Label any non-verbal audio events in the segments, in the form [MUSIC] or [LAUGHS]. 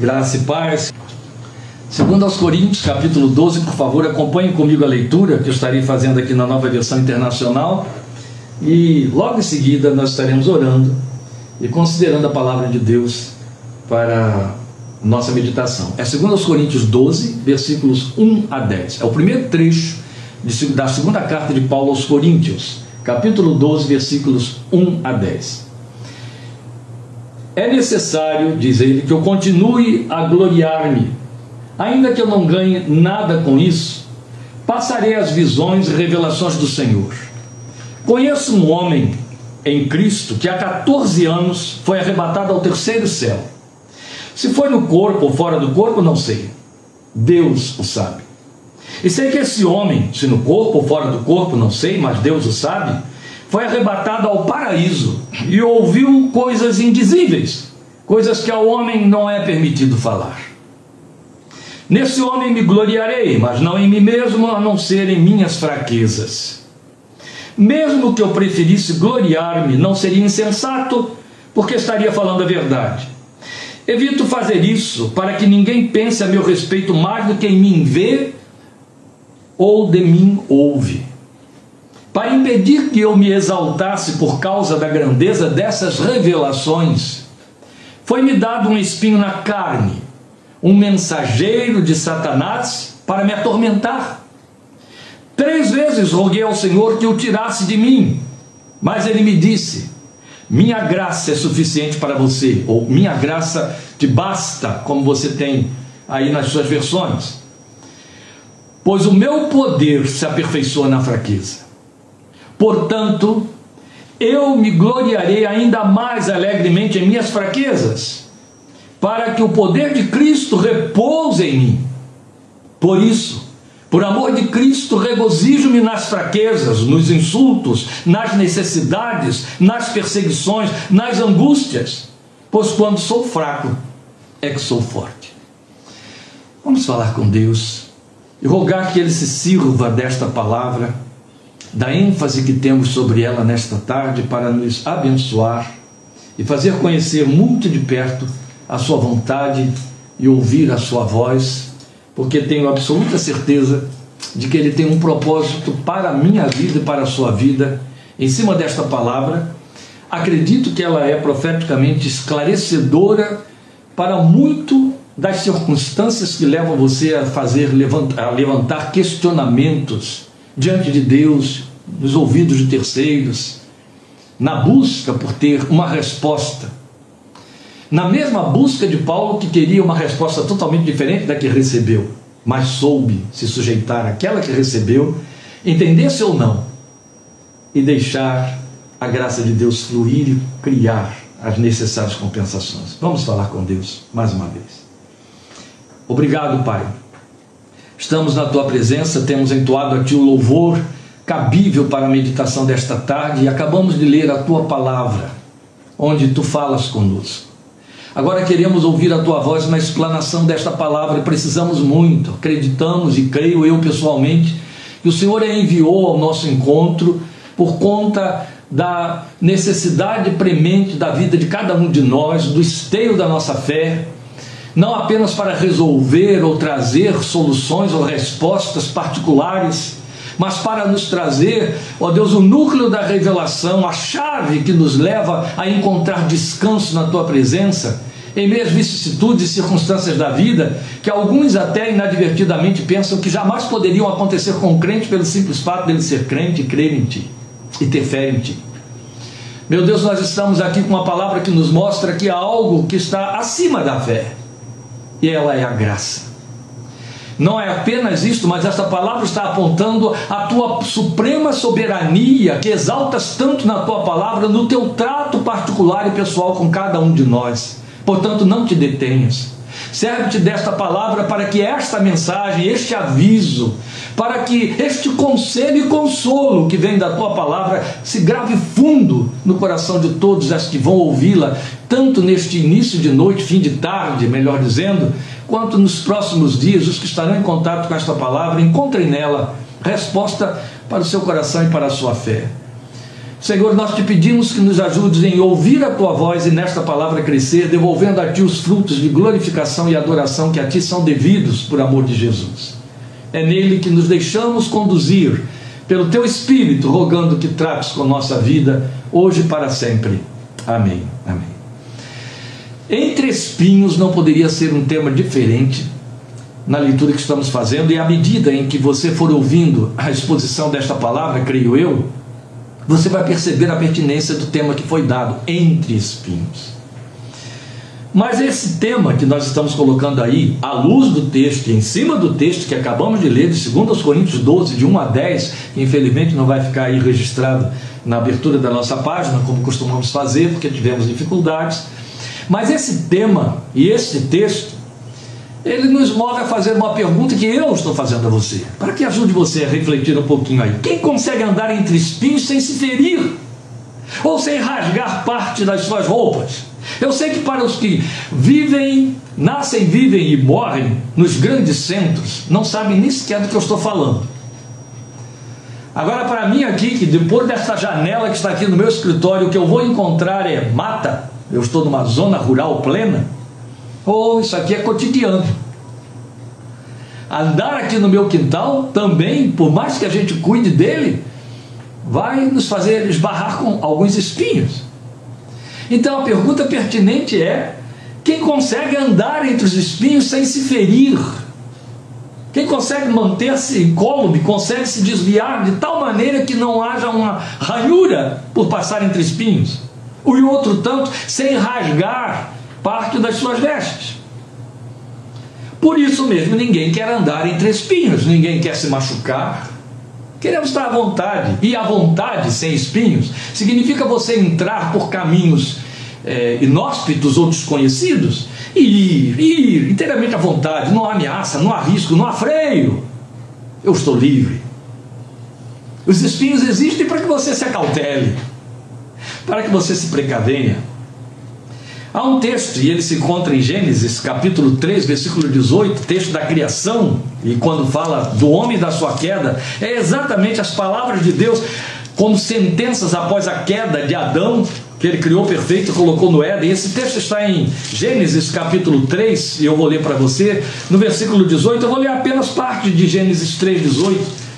Graça e paz. Segundo aos Coríntios, capítulo 12, por favor, acompanhe comigo a leitura que eu estarei fazendo aqui na nova versão internacional. E logo em seguida nós estaremos orando e considerando a palavra de Deus para nossa meditação. É segundo aos Coríntios 12, versículos 1 a 10. É o primeiro trecho da segunda carta de Paulo aos Coríntios, capítulo 12, versículos 1 a 10. É necessário, diz ele, que eu continue a gloriar-me, ainda que eu não ganhe nada com isso, passarei as visões e revelações do Senhor. Conheço um homem em Cristo que há 14 anos foi arrebatado ao terceiro céu. Se foi no corpo ou fora do corpo, não sei. Deus o sabe. E sei que esse homem, se no corpo ou fora do corpo, não sei, mas Deus o sabe, foi arrebatado ao paraíso e ouviu coisas indizíveis, coisas que ao homem não é permitido falar. Nesse homem me gloriarei, mas não em mim mesmo, a não ser em minhas fraquezas. Mesmo que eu preferisse gloriar-me, não seria insensato, porque estaria falando a verdade. Evito fazer isso para que ninguém pense a meu respeito mais do que em mim vê ou de mim ouve para impedir que eu me exaltasse por causa da grandeza dessas revelações, foi-me dado um espinho na carne, um mensageiro de Satanás para me atormentar. Três vezes roguei ao Senhor que o tirasse de mim, mas ele me disse: Minha graça é suficiente para você, ou minha graça te basta, como você tem aí nas suas versões. Pois o meu poder se aperfeiçoa na fraqueza. Portanto, eu me gloriarei ainda mais alegremente em minhas fraquezas, para que o poder de Cristo repouse em mim. Por isso, por amor de Cristo, regozijo-me nas fraquezas, nos insultos, nas necessidades, nas perseguições, nas angústias, pois quando sou fraco é que sou forte. Vamos falar com Deus e rogar que Ele se sirva desta palavra da ênfase que temos sobre ela nesta tarde para nos abençoar e fazer conhecer muito de perto a Sua vontade e ouvir a Sua voz, porque tenho absoluta certeza de que Ele tem um propósito para a minha vida e para a sua vida em cima desta palavra. Acredito que ela é profeticamente esclarecedora para muito das circunstâncias que levam você a fazer a levantar questionamentos diante de Deus, nos ouvidos de terceiros, na busca por ter uma resposta. Na mesma busca de Paulo, que queria uma resposta totalmente diferente da que recebeu, mas soube se sujeitar àquela que recebeu, entendesse ou não, e deixar a graça de Deus fluir e criar as necessárias compensações. Vamos falar com Deus mais uma vez. Obrigado, Pai Estamos na tua presença, temos entoado a ti o louvor cabível para a meditação desta tarde e acabamos de ler a tua palavra, onde tu falas conosco. Agora queremos ouvir a tua voz na explanação desta palavra e precisamos muito. Acreditamos e creio eu pessoalmente que o Senhor a enviou ao nosso encontro por conta da necessidade premente da vida de cada um de nós, do esteio da nossa fé, não apenas para resolver ou trazer soluções ou respostas particulares, mas para nos trazer, ó Deus, o núcleo da revelação, a chave que nos leva a encontrar descanso na tua presença, em meio às vicissitudes e circunstâncias da vida, que alguns até inadvertidamente pensam que jamais poderiam acontecer com o crente pelo simples fato dele ser crente crer em ti e ter fé em ti. Meu Deus, nós estamos aqui com uma palavra que nos mostra que há algo que está acima da fé e ela é a graça. Não é apenas isto, mas esta palavra está apontando a tua suprema soberania, que exaltas tanto na tua palavra, no teu trato particular e pessoal com cada um de nós. Portanto, não te detenhas. Serve-te desta palavra para que esta mensagem, este aviso, para que este conselho e consolo que vem da tua palavra se grave fundo no coração de todos os que vão ouvi-la, tanto neste início de noite, fim de tarde, melhor dizendo, quanto nos próximos dias, os que estarão em contato com esta palavra, encontrem nela resposta para o seu coração e para a sua fé. Senhor, nós te pedimos que nos ajudes em ouvir a tua voz e nesta palavra crescer, devolvendo a ti os frutos de glorificação e adoração que a ti são devidos por amor de Jesus. É nele que nos deixamos conduzir pelo teu Espírito, rogando que trates com nossa vida, hoje para sempre. Amém. Amém. Entre espinhos não poderia ser um tema diferente na leitura que estamos fazendo, e à medida em que você for ouvindo a exposição desta palavra, creio eu, você vai perceber a pertinência do tema que foi dado, entre espinhos. Mas esse tema que nós estamos colocando aí, à luz do texto, em cima do texto que acabamos de ler, de 2 Coríntios 12, de 1 a 10, que infelizmente não vai ficar aí registrado na abertura da nossa página, como costumamos fazer, porque tivemos dificuldades. Mas esse tema e esse texto ele nos move a fazer uma pergunta que eu estou fazendo a você, para que ajude você a refletir um pouquinho aí. Quem consegue andar entre espinhos sem se ferir? Ou sem rasgar parte das suas roupas? Eu sei que para os que vivem, nascem, vivem e morrem nos grandes centros, não sabem nem sequer do que eu estou falando. Agora, para mim aqui, que depois dessa janela que está aqui no meu escritório, o que eu vou encontrar é mata, eu estou numa zona rural plena, ou oh, isso aqui é cotidiano. Andar aqui no meu quintal também, por mais que a gente cuide dele, vai nos fazer esbarrar com alguns espinhos. Então a pergunta pertinente é: quem consegue andar entre os espinhos sem se ferir? Quem consegue manter-se incólume, consegue se desviar de tal maneira que não haja uma ranhura por passar entre espinhos? O outro tanto sem rasgar parte das suas vestes. Por isso mesmo, ninguém quer andar entre espinhos, ninguém quer se machucar. Queremos estar à vontade. E à vontade, sem espinhos, significa você entrar por caminhos é, inóspitos ou desconhecidos e ir, ir inteiramente à vontade. Não há ameaça, não há risco, não há freio. Eu estou livre. Os espinhos existem para que você se acautele, para que você se precavenha. Há um texto, e ele se encontra em Gênesis, capítulo 3, versículo 18, texto da criação, e quando fala do homem da sua queda, é exatamente as palavras de Deus como sentenças após a queda de Adão, que ele criou perfeito e colocou no Éden. Esse texto está em Gênesis capítulo 3, e eu vou ler para você, no versículo 18, eu vou ler apenas parte de Gênesis 3, 18.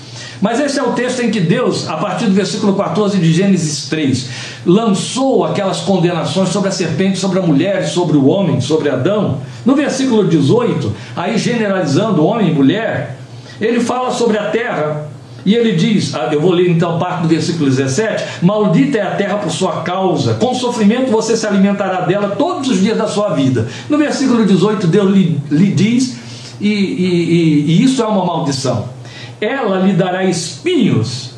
Mas esse é o texto em que Deus, a partir do versículo 14 de Gênesis 3, lançou aquelas condenações sobre a serpente, sobre a mulher, sobre o homem, sobre Adão. No versículo 18, aí generalizando homem e mulher, ele fala sobre a terra, e ele diz, ah, eu vou ler então parte do versículo 17: Maldita é a terra por sua causa, com sofrimento você se alimentará dela todos os dias da sua vida. No versículo 18, Deus lhe, lhe diz, e, e, e, e isso é uma maldição ela lhe dará espinhos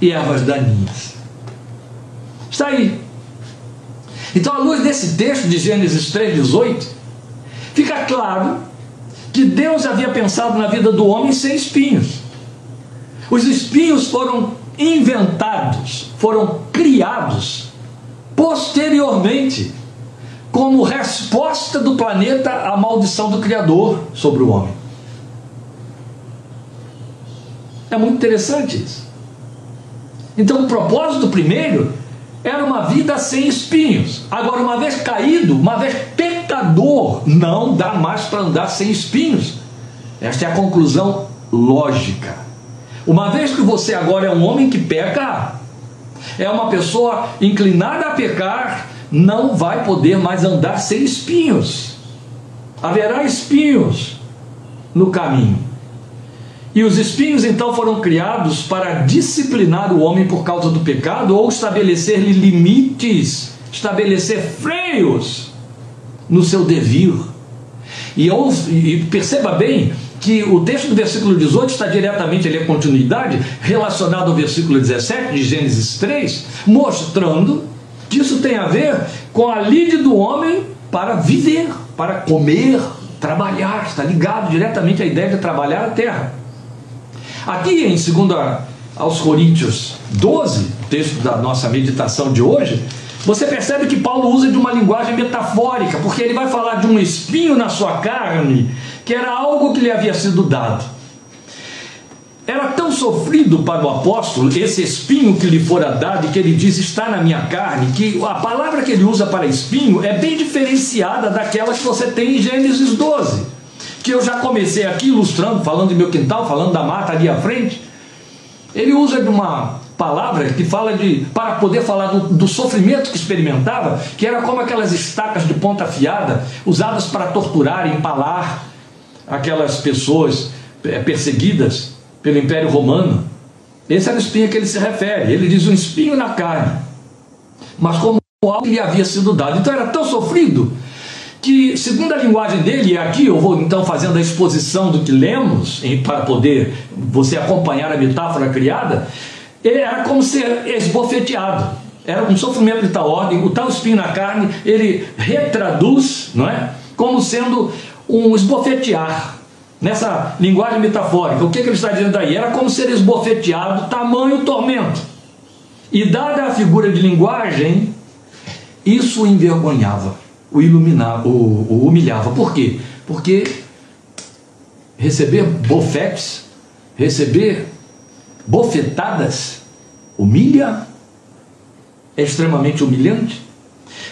e ervas daninhas. Está aí. Então, à luz desse texto de Gênesis 3,18, fica claro que Deus havia pensado na vida do homem sem espinhos. Os espinhos foram inventados, foram criados posteriormente, como resposta do planeta à maldição do Criador sobre o homem. É muito interessante isso. Então, o propósito primeiro era uma vida sem espinhos. Agora, uma vez caído, uma vez pecador, não dá mais para andar sem espinhos. Esta é a conclusão lógica. Uma vez que você agora é um homem que peca, é uma pessoa inclinada a pecar, não vai poder mais andar sem espinhos. Haverá espinhos no caminho. E os espinhos então foram criados para disciplinar o homem por causa do pecado ou estabelecer-lhe limites, estabelecer freios no seu devir. E, e perceba bem que o texto do versículo 18 está diretamente, ele é continuidade, relacionado ao versículo 17 de Gênesis 3, mostrando que isso tem a ver com a lide do homem para viver, para comer, trabalhar, está ligado diretamente à ideia de trabalhar a terra. Aqui em 2 aos Coríntios 12, texto da nossa meditação de hoje, você percebe que Paulo usa de uma linguagem metafórica, porque ele vai falar de um espinho na sua carne, que era algo que lhe havia sido dado. era tão sofrido para o apóstolo esse espinho que lhe fora dado e que ele diz está na minha carne, que a palavra que ele usa para espinho é bem diferenciada daquela que você tem em Gênesis 12, que eu já comecei aqui ilustrando, falando de meu quintal, falando da mata ali à frente. Ele usa de uma palavra que fala de para poder falar do, do sofrimento que experimentava, que era como aquelas estacas de ponta afiada usadas para torturar, empalar aquelas pessoas é, perseguidas pelo Império Romano. Esse era o espinho a que ele se refere. Ele diz um espinho na carne, mas como algo lhe havia sido dado. Então era tão sofrido que, segundo a linguagem dele, e aqui eu vou então fazendo a exposição do que lemos, para poder você acompanhar a metáfora criada, ele era como ser esbofeteado. Era um sofrimento de tal ordem, o tal espinho na carne, ele retraduz, não é? Como sendo um esbofetear, nessa linguagem metafórica, o que, que ele está dizendo aí? Era como ser esbofeteado, tamanho tormento. E dada a figura de linguagem, isso envergonhava, o iluminava, o, o humilhava. Por quê? Porque receber bofetes, receber bofetadas, humilha, é extremamente humilhante.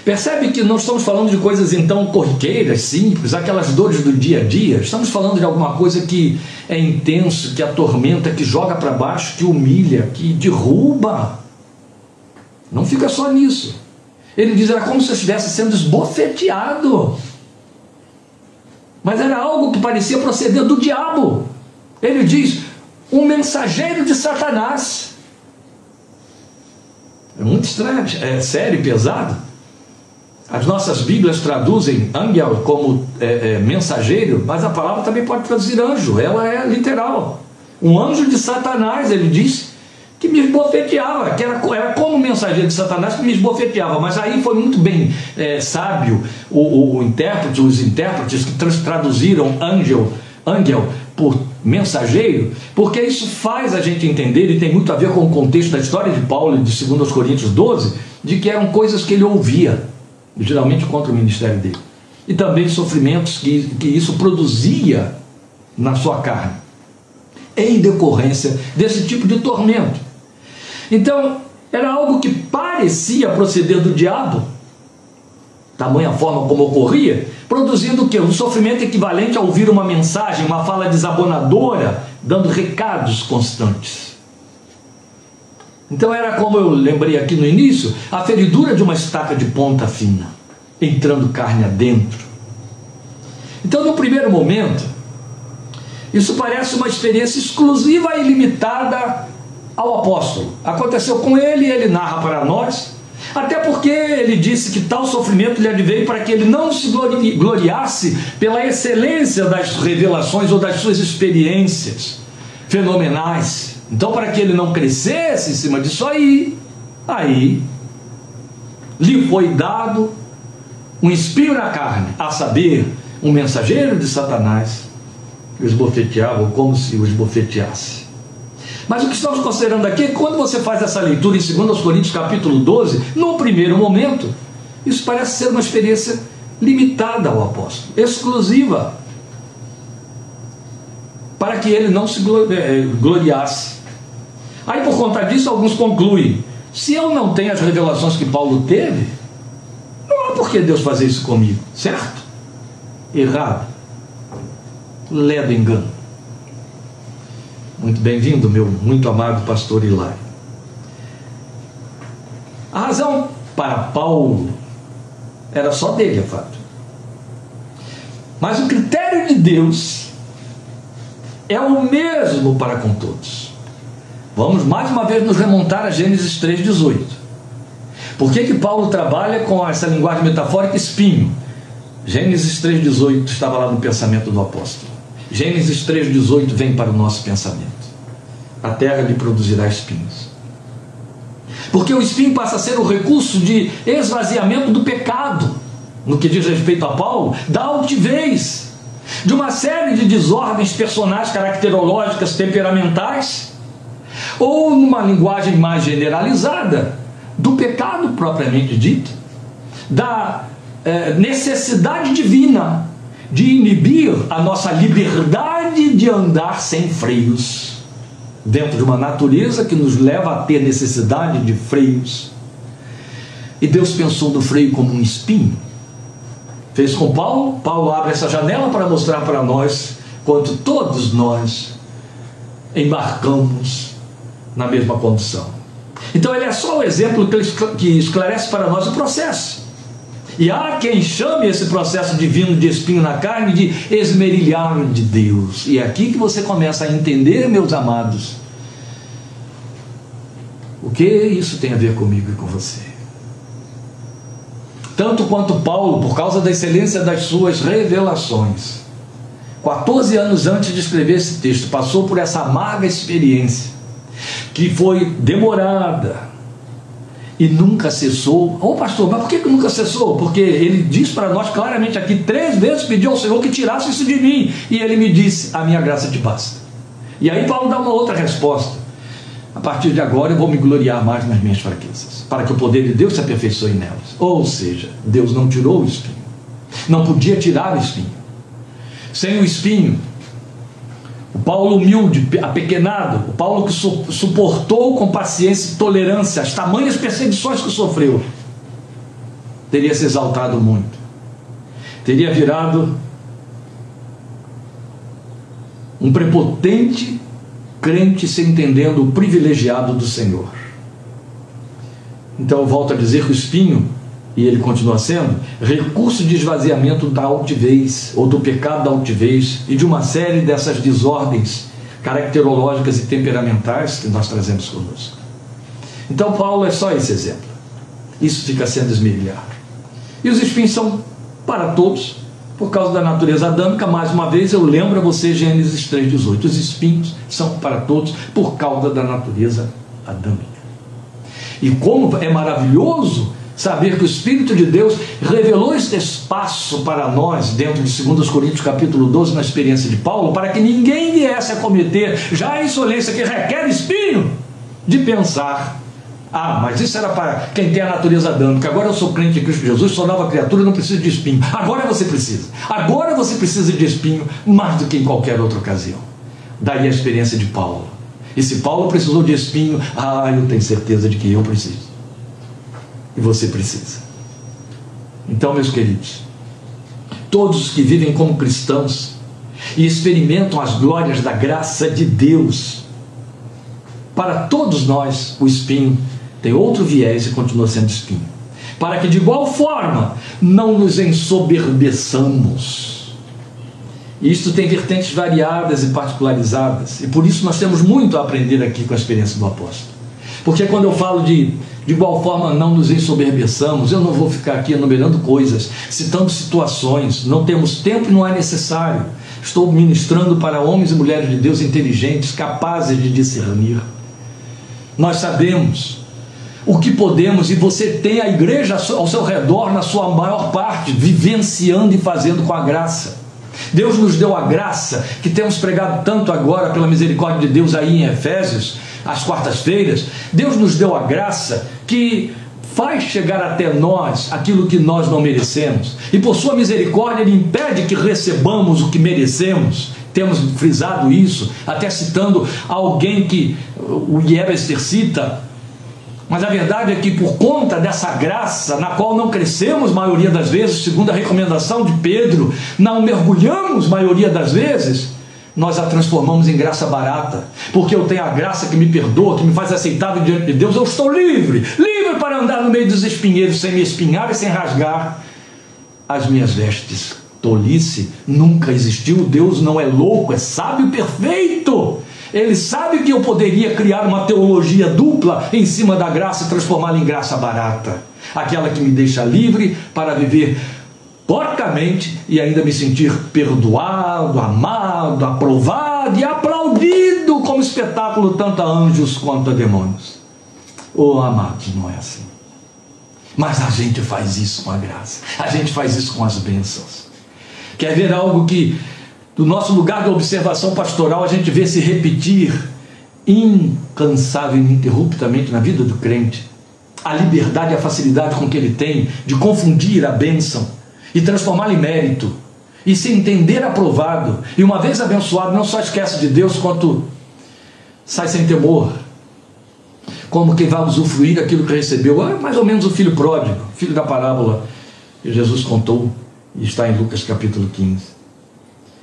Percebe que não estamos falando de coisas então corriqueiras, simples, aquelas dores do dia a dia. Estamos falando de alguma coisa que é intenso, que atormenta, que joga para baixo, que humilha, que derruba. Não fica só nisso. Ele diz: era como se eu estivesse sendo esbofeteado. Mas era algo que parecia proceder do diabo. Ele diz: um mensageiro de Satanás. É muito estranho, é sério e pesado. As nossas Bíblias traduzem angel como é, é, mensageiro, mas a palavra também pode traduzir anjo, ela é literal. Um anjo de Satanás, ele diz, que me esbofeteava, que era, era como mensageiro de Satanás que me esbofeteava, mas aí foi muito bem é, sábio o, o, o, intérprete, os intérpretes que traduziram angel, angel por mensageiro, porque isso faz a gente entender, e tem muito a ver com o contexto da história de Paulo de 2 Coríntios 12, de que eram coisas que ele ouvia geralmente contra o ministério dele. E também sofrimentos que, que isso produzia na sua carne, em decorrência desse tipo de tormento. Então, era algo que parecia proceder do diabo, tamanha forma como ocorria, produzindo o quê? Um sofrimento equivalente a ouvir uma mensagem, uma fala desabonadora, dando recados constantes. Então era como eu lembrei aqui no início, a feridura de uma estaca de ponta fina, entrando carne adentro. Então, no primeiro momento, isso parece uma experiência exclusiva e limitada ao apóstolo. Aconteceu com ele e ele narra para nós, até porque ele disse que tal sofrimento lhe adveio para que ele não se gloriasse pela excelência das revelações ou das suas experiências fenomenais então, para que ele não crescesse em cima disso aí, aí lhe foi dado um espinho na carne, a saber, um mensageiro de Satanás que o esbofeteava como se o esbofeteasse. Mas o que estamos considerando aqui é que quando você faz essa leitura em 2 Coríntios capítulo 12, no primeiro momento, isso parece ser uma experiência limitada ao apóstolo, exclusiva, para que ele não se eh, gloriasse. Aí por conta disso, alguns concluem: se eu não tenho as revelações que Paulo teve, não há por que Deus fazer isso comigo, certo? Errado. Ledo engano. Muito bem-vindo, meu muito amado pastor Hilário. A razão para Paulo era só dele, é fato. Mas o critério de Deus é o mesmo para com todos. Vamos mais uma vez nos remontar a Gênesis 3,18. Por que, que Paulo trabalha com essa linguagem metafórica espinho? Gênesis 3,18 estava lá no pensamento do apóstolo. Gênesis 3,18 vem para o nosso pensamento. A terra lhe produzirá espinhos. Porque o espinho passa a ser o recurso de esvaziamento do pecado, no que diz respeito a Paulo, da altivez, de uma série de desordens personais, caracterológicas, temperamentais ou numa linguagem mais generalizada, do pecado propriamente dito, da é, necessidade divina de inibir a nossa liberdade de andar sem freios. dentro de uma natureza que nos leva a ter necessidade de freios. E Deus pensou no freio como um espinho. Fez com Paulo, Paulo abre essa janela para mostrar para nós quanto todos nós embarcamos na mesma condição. Então ele é só o exemplo que esclarece para nós o processo. E há quem chame esse processo divino de espinho na carne de esmerilhar de Deus. E é aqui que você começa a entender, meus amados, o que isso tem a ver comigo e com você. Tanto quanto Paulo, por causa da excelência das suas revelações, 14 anos antes de escrever esse texto, passou por essa amarga experiência, que foi demorada, e nunca cessou. Ô oh, pastor, mas por que, que nunca cessou? Porque ele diz para nós claramente aqui: três vezes pediu ao Senhor que tirasse isso de mim. E ele me disse: A minha graça te basta. E aí Paulo dá uma outra resposta. A partir de agora eu vou me gloriar mais nas minhas fraquezas, para que o poder de Deus se aperfeiçoe nelas. Ou seja, Deus não tirou o espinho, não podia tirar o espinho. Sem o espinho, o Paulo humilde, apequenado, o Paulo que suportou com paciência e tolerância as tamanhas perseguições que sofreu, teria se exaltado muito, teria virado um prepotente crente se entendendo o privilegiado do Senhor. Então, eu volto a dizer que o espinho e ele continua sendo, recurso de esvaziamento da altivez, ou do pecado da altivez, e de uma série dessas desordens caracterológicas e temperamentais que nós trazemos conosco. Então, Paulo é só esse exemplo. Isso fica sendo esmerilhado. E os espinhos são para todos, por causa da natureza adâmica. Mais uma vez, eu lembro a você Gênesis 3,18. Os espinhos são para todos por causa da natureza adâmica. E como é maravilhoso saber que o Espírito de Deus revelou este espaço para nós dentro de 2 Coríntios capítulo 12 na experiência de Paulo, para que ninguém viesse a cometer já a insolência que requer espinho de pensar ah, mas isso era para quem tem a natureza adâmica. Agora eu sou crente em Cristo Jesus, sou nova criatura, não preciso de espinho. Agora você precisa. Agora você precisa de espinho mais do que em qualquer outra ocasião. Daí a experiência de Paulo. E se Paulo precisou de espinho, ah, eu tenho certeza de que eu preciso e você precisa. Então, meus queridos, todos os que vivem como cristãos e experimentam as glórias da graça de Deus, para todos nós, o espinho tem outro viés e continua sendo espinho. Para que de igual forma não nos ensoberbeçamos. Isto tem vertentes variadas e particularizadas, e por isso nós temos muito a aprender aqui com a experiência do apóstolo. Porque quando eu falo de de igual forma, não nos ensoberbeçamos. Eu não vou ficar aqui enumerando coisas, citando situações. Não temos tempo e não é necessário. Estou ministrando para homens e mulheres de Deus inteligentes, capazes de discernir. Nós sabemos o que podemos e você tem a igreja ao seu redor, na sua maior parte, vivenciando e fazendo com a graça. Deus nos deu a graça que temos pregado tanto agora pela misericórdia de Deus aí em Efésios às quartas-feiras, Deus nos deu a graça que faz chegar até nós aquilo que nós não merecemos. E por sua misericórdia, Ele impede que recebamos o que merecemos. Temos frisado isso, até citando alguém que o Yebester cita. Mas a verdade é que por conta dessa graça, na qual não crescemos maioria das vezes, segundo a recomendação de Pedro, não mergulhamos maioria das vezes, nós a transformamos em graça barata, porque eu tenho a graça que me perdoa, que me faz aceitável diante de Deus, eu estou livre, livre para andar no meio dos espinheiros, sem me espinhar e sem rasgar as minhas vestes. Tolice nunca existiu, Deus não é louco, é sábio perfeito. Ele sabe que eu poderia criar uma teologia dupla em cima da graça e transformá-la em graça barata, aquela que me deixa livre para viver porcamente e ainda me sentir perdoado, amado, aprovado e aplaudido como espetáculo tanto a anjos quanto a demônios. Oh, amados, não é assim. Mas a gente faz isso com a graça, a gente faz isso com as bênçãos. Quer ver algo que, do nosso lugar de observação pastoral, a gente vê se repetir incansável e ininterruptamente na vida do crente? A liberdade e a facilidade com que ele tem de confundir a bênção e transformá-lo em mérito e se entender aprovado. E uma vez abençoado, não só esquece de Deus, quanto sai sem temor, como quem vai usufruir daquilo que recebeu. É mais ou menos o filho pródigo, filho da parábola que Jesus contou, e está em Lucas capítulo 15.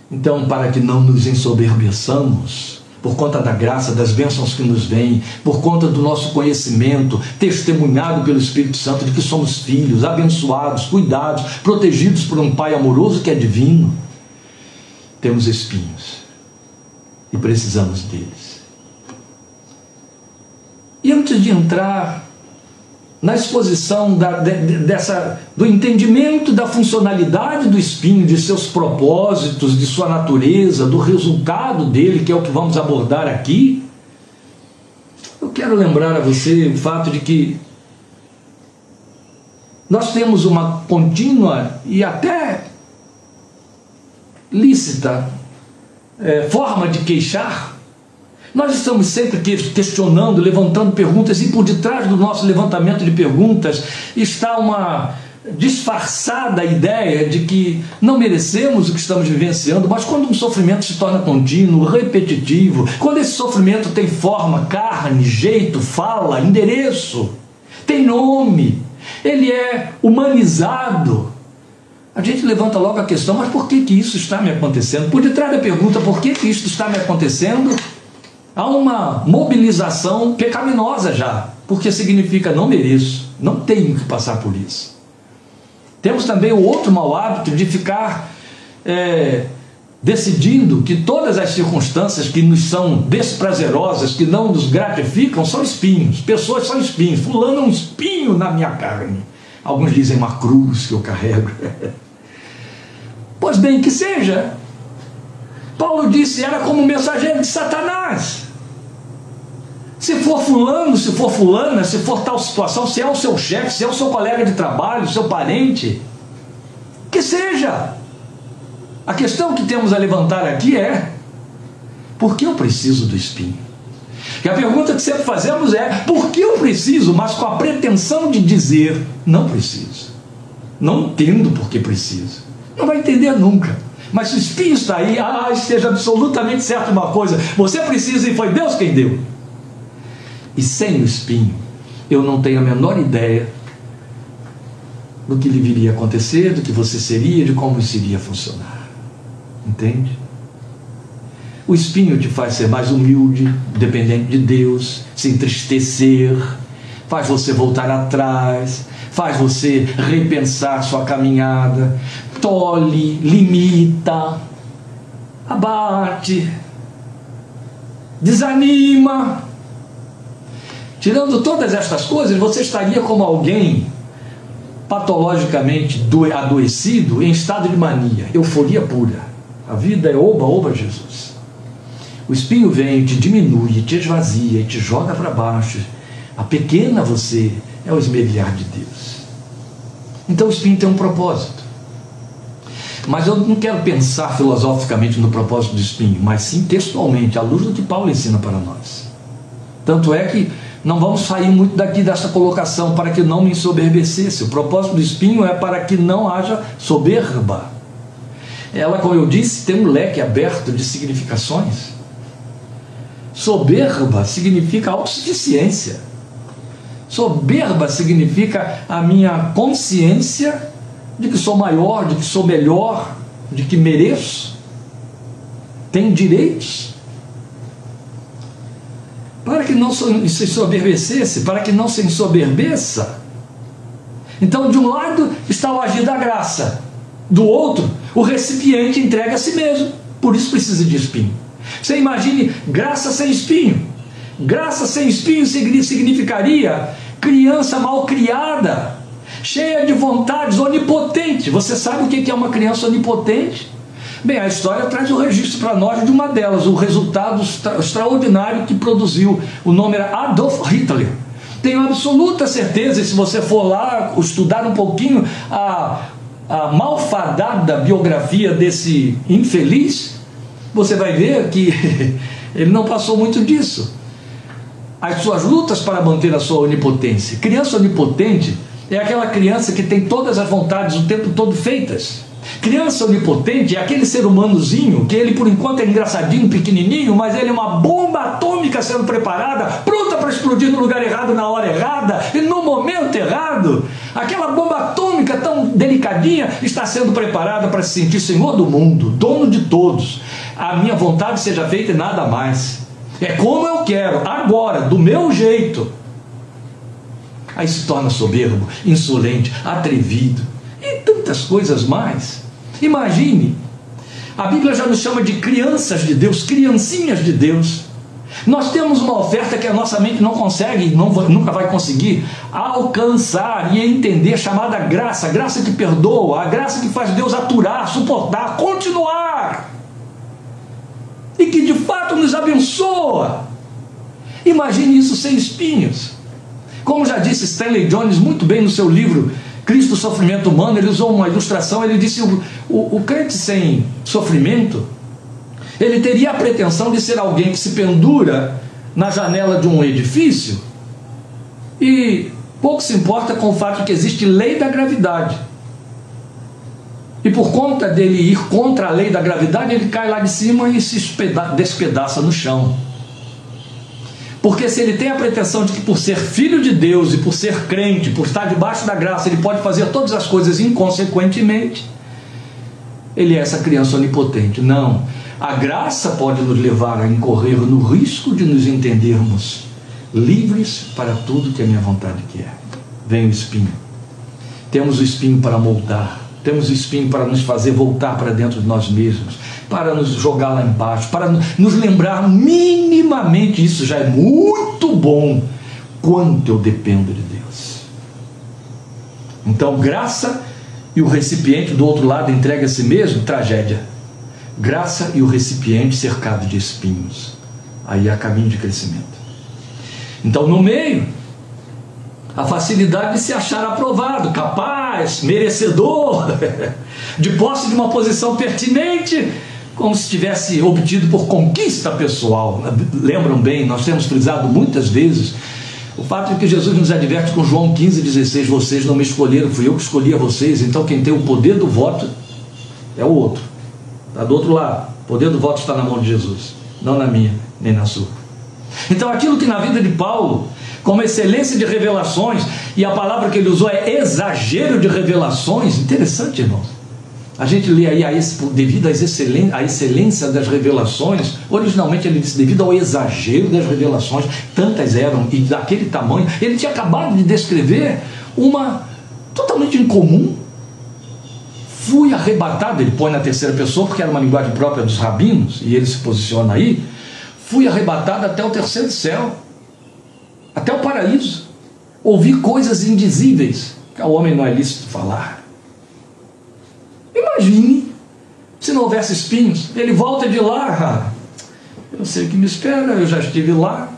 Então, para que não nos ensoberbeçamos, por conta da graça, das bênçãos que nos vêm, por conta do nosso conhecimento, testemunhado pelo Espírito Santo de que somos filhos, abençoados, cuidados, protegidos por um Pai amoroso que é divino, temos espinhos e precisamos deles. E antes de entrar na exposição da, de, dessa, do entendimento da funcionalidade do espinho, de seus propósitos, de sua natureza, do resultado dele, que é o que vamos abordar aqui, eu quero lembrar a você o fato de que nós temos uma contínua e até lícita é, forma de queixar nós estamos sempre questionando, levantando perguntas, e por detrás do nosso levantamento de perguntas está uma disfarçada ideia de que não merecemos o que estamos vivenciando, mas quando um sofrimento se torna contínuo, repetitivo, quando esse sofrimento tem forma, carne, jeito, fala, endereço, tem nome, ele é humanizado, a gente levanta logo a questão, mas por que, que isso está me acontecendo? Por detrás da pergunta, por que, que isso está me acontecendo? Há uma mobilização pecaminosa já, porque significa não mereço, não tenho que passar por isso. Temos também o outro mau hábito de ficar é, decidindo que todas as circunstâncias que nos são desprazerosas, que não nos gratificam, são espinhos. Pessoas são espinhos. Fulano é um espinho na minha carne. Alguns dizem uma cruz que eu carrego. [LAUGHS] pois bem, que seja. Paulo disse: era como mensageiro de Satanás. Se for fulano, se for fulana, se for tal situação, se é o seu chefe, se é o seu colega de trabalho, seu parente, que seja. A questão que temos a levantar aqui é: por que eu preciso do espinho? E a pergunta que sempre fazemos é: por que eu preciso, mas com a pretensão de dizer, não preciso. Não entendo por que preciso. Não vai entender nunca. Mas se o espinho está aí, ah, esteja absolutamente certo uma coisa: você precisa e foi Deus quem deu e sem o espinho, eu não tenho a menor ideia do que lhe viria a acontecer, do que você seria, de como isso iria funcionar. Entende? O espinho te faz ser mais humilde, dependente de Deus, se entristecer, faz você voltar atrás, faz você repensar sua caminhada, tolhe, limita, abate, desanima, Tirando todas estas coisas, você estaria como alguém patologicamente adoecido em estado de mania, euforia pura. A vida é oba, oba, Jesus. O espinho vem, te diminui, te esvazia te joga para baixo. A pequena você é o esmerilhar de Deus. Então o espinho tem um propósito. Mas eu não quero pensar filosoficamente no propósito do espinho, mas sim textualmente, à luz do que Paulo ensina para nós. Tanto é que não vamos sair muito daqui dessa colocação para que não me ensoberbecesse. O propósito do espinho é para que não haja soberba. Ela, como eu disse, tem um leque aberto de significações. Soberba significa autossuficiência. Soberba significa a minha consciência de que sou maior, de que sou melhor, de que mereço, tenho direitos para que não se ensoberbecesse, para que não se ensoberbeça. Então, de um lado está o agir da graça, do outro, o recipiente entrega a si mesmo, por isso precisa de espinho. Você imagine graça sem espinho. Graça sem espinho significaria criança mal criada, cheia de vontades, onipotente. Você sabe o que é uma criança onipotente? Bem, a história traz o registro para nós de uma delas, o resultado extra extraordinário que produziu. O nome era Adolf Hitler. Tenho absoluta certeza, se você for lá estudar um pouquinho a, a malfadada biografia desse infeliz, você vai ver que [LAUGHS] ele não passou muito disso. As suas lutas para manter a sua onipotência. Criança onipotente é aquela criança que tem todas as vontades o tempo todo feitas Criança onipotente é aquele ser humanozinho que ele por enquanto é engraçadinho, pequenininho, mas ele é uma bomba atômica sendo preparada, pronta para explodir no lugar errado na hora errada e no momento errado. Aquela bomba atômica tão delicadinha está sendo preparada para se sentir senhor do mundo, dono de todos. A minha vontade seja feita e nada mais. É como eu quero, agora, do meu jeito. Aí se torna soberbo, insolente, atrevido coisas mais. Imagine, a Bíblia já nos chama de crianças de Deus, criancinhas de Deus. Nós temos uma oferta que a nossa mente não consegue, não, nunca vai conseguir alcançar e entender, chamada graça, graça que perdoa, a graça que faz Deus aturar, suportar, continuar e que de fato nos abençoa. Imagine isso sem espinhos. Como já disse Stanley Jones muito bem no seu livro Cristo, Sofrimento Humano, ele usou uma ilustração, ele disse: o, o, o crente sem sofrimento, ele teria a pretensão de ser alguém que se pendura na janela de um edifício e pouco se importa com o fato que existe lei da gravidade. E por conta dele ir contra a lei da gravidade, ele cai lá de cima e se despedaça no chão. Porque se ele tem a pretensão de que por ser filho de Deus e por ser crente, por estar debaixo da graça, ele pode fazer todas as coisas inconsequentemente, ele é essa criança onipotente. Não. A graça pode nos levar a incorrer no risco de nos entendermos livres para tudo que a minha vontade quer. Vem o espinho. Temos o espinho para moldar temos espinho para nos fazer voltar para dentro de nós mesmos, para nos jogar lá embaixo, para nos lembrar minimamente, isso já é muito bom, quanto eu dependo de Deus. Então, graça e o recipiente do outro lado entrega a si mesmo, tragédia. Graça e o recipiente cercado de espinhos. Aí há caminho de crescimento. Então, no meio, a facilidade de se achar aprovado, capaz, merecedor, [LAUGHS] de posse de uma posição pertinente, como se tivesse obtido por conquista pessoal. Lembram bem, nós temos frisado muitas vezes o fato de que Jesus nos adverte com João 15,16: vocês não me escolheram, fui eu que escolhi a vocês, então quem tem o poder do voto é o outro, está do outro lado. O poder do voto está na mão de Jesus, não na minha, nem na sua. Então, aquilo que na vida de Paulo como excelência de revelações, e a palavra que ele usou é exagero de revelações. Interessante, irmãos. A gente lê aí a esse, devido à excelência, à excelência das revelações, originalmente ele disse devido ao exagero das revelações, tantas eram e daquele tamanho. Ele tinha acabado de descrever uma totalmente incomum. Fui arrebatado, ele põe na terceira pessoa, porque era uma linguagem própria dos rabinos, e ele se posiciona aí. Fui arrebatado até o terceiro céu até o paraíso, ouvir coisas indizíveis que ao homem não é lícito falar. Imagine se não houvesse espinhos, ele volta de lá. Eu sei o que me espera, eu já estive lá,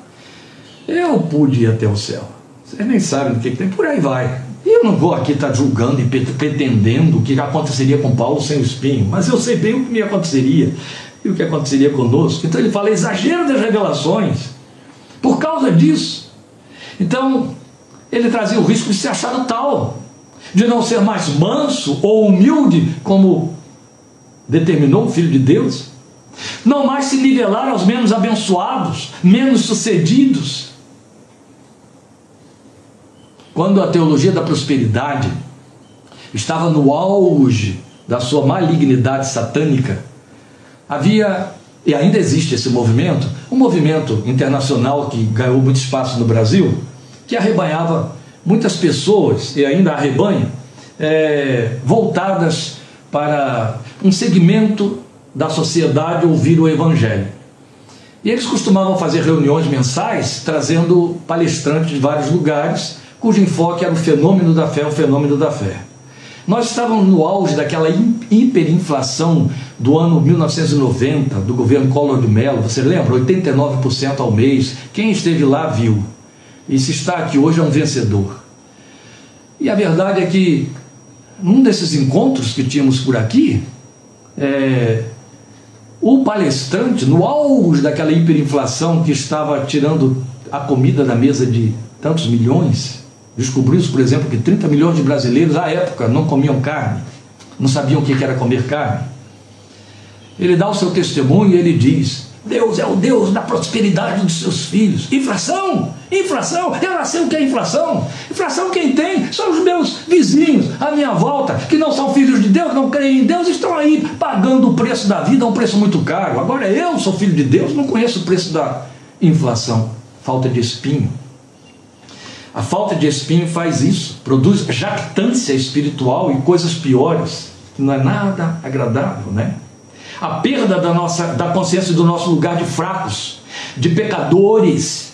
eu pude ir até o céu. Vocês nem sabem do que, tem, por aí vai. Eu não vou aqui estar julgando e pretendendo o que aconteceria com Paulo sem o espinho, mas eu sei bem o que me aconteceria e o que aconteceria conosco. Então ele fala exagero das revelações. Por causa disso, então, ele trazia o risco de ser achado tal, de não ser mais manso ou humilde, como determinou o Filho de Deus, não mais se nivelar aos menos abençoados, menos sucedidos. Quando a teologia da prosperidade estava no auge da sua malignidade satânica, havia, e ainda existe esse movimento, um movimento internacional que ganhou muito espaço no Brasil, que arrebanhava muitas pessoas, e ainda arrebanha, é, voltadas para um segmento da sociedade ouvir o Evangelho. E eles costumavam fazer reuniões mensais, trazendo palestrantes de vários lugares, cujo enfoque era o fenômeno da fé, o fenômeno da fé. Nós estávamos no auge daquela hiperinflação do ano 1990, do governo Collor de Mello, você lembra? 89% ao mês. Quem esteve lá viu. E se está aqui hoje é um vencedor. E a verdade é que, num desses encontros que tínhamos por aqui, é, o palestrante, no auge daquela hiperinflação que estava tirando a comida da mesa de tantos milhões, descobriu-se, por exemplo, que 30 milhões de brasileiros à época não comiam carne. não sabiam o que era comer carne. Ele dá o seu testemunho e ele diz: Deus é o Deus da prosperidade dos seus filhos. Inflação, inflação, eu não sei o que é inflação. Inflação quem tem são os meus vizinhos, à minha volta, que não são filhos de Deus, não creem em Deus, estão aí pagando o preço da vida, um preço muito caro. Agora eu sou filho de Deus, não conheço o preço da inflação, falta de espinho. A falta de espinho faz isso, produz jactância espiritual e coisas piores, que não é nada agradável, né? A perda da nossa da consciência do nosso lugar de fracos, de pecadores,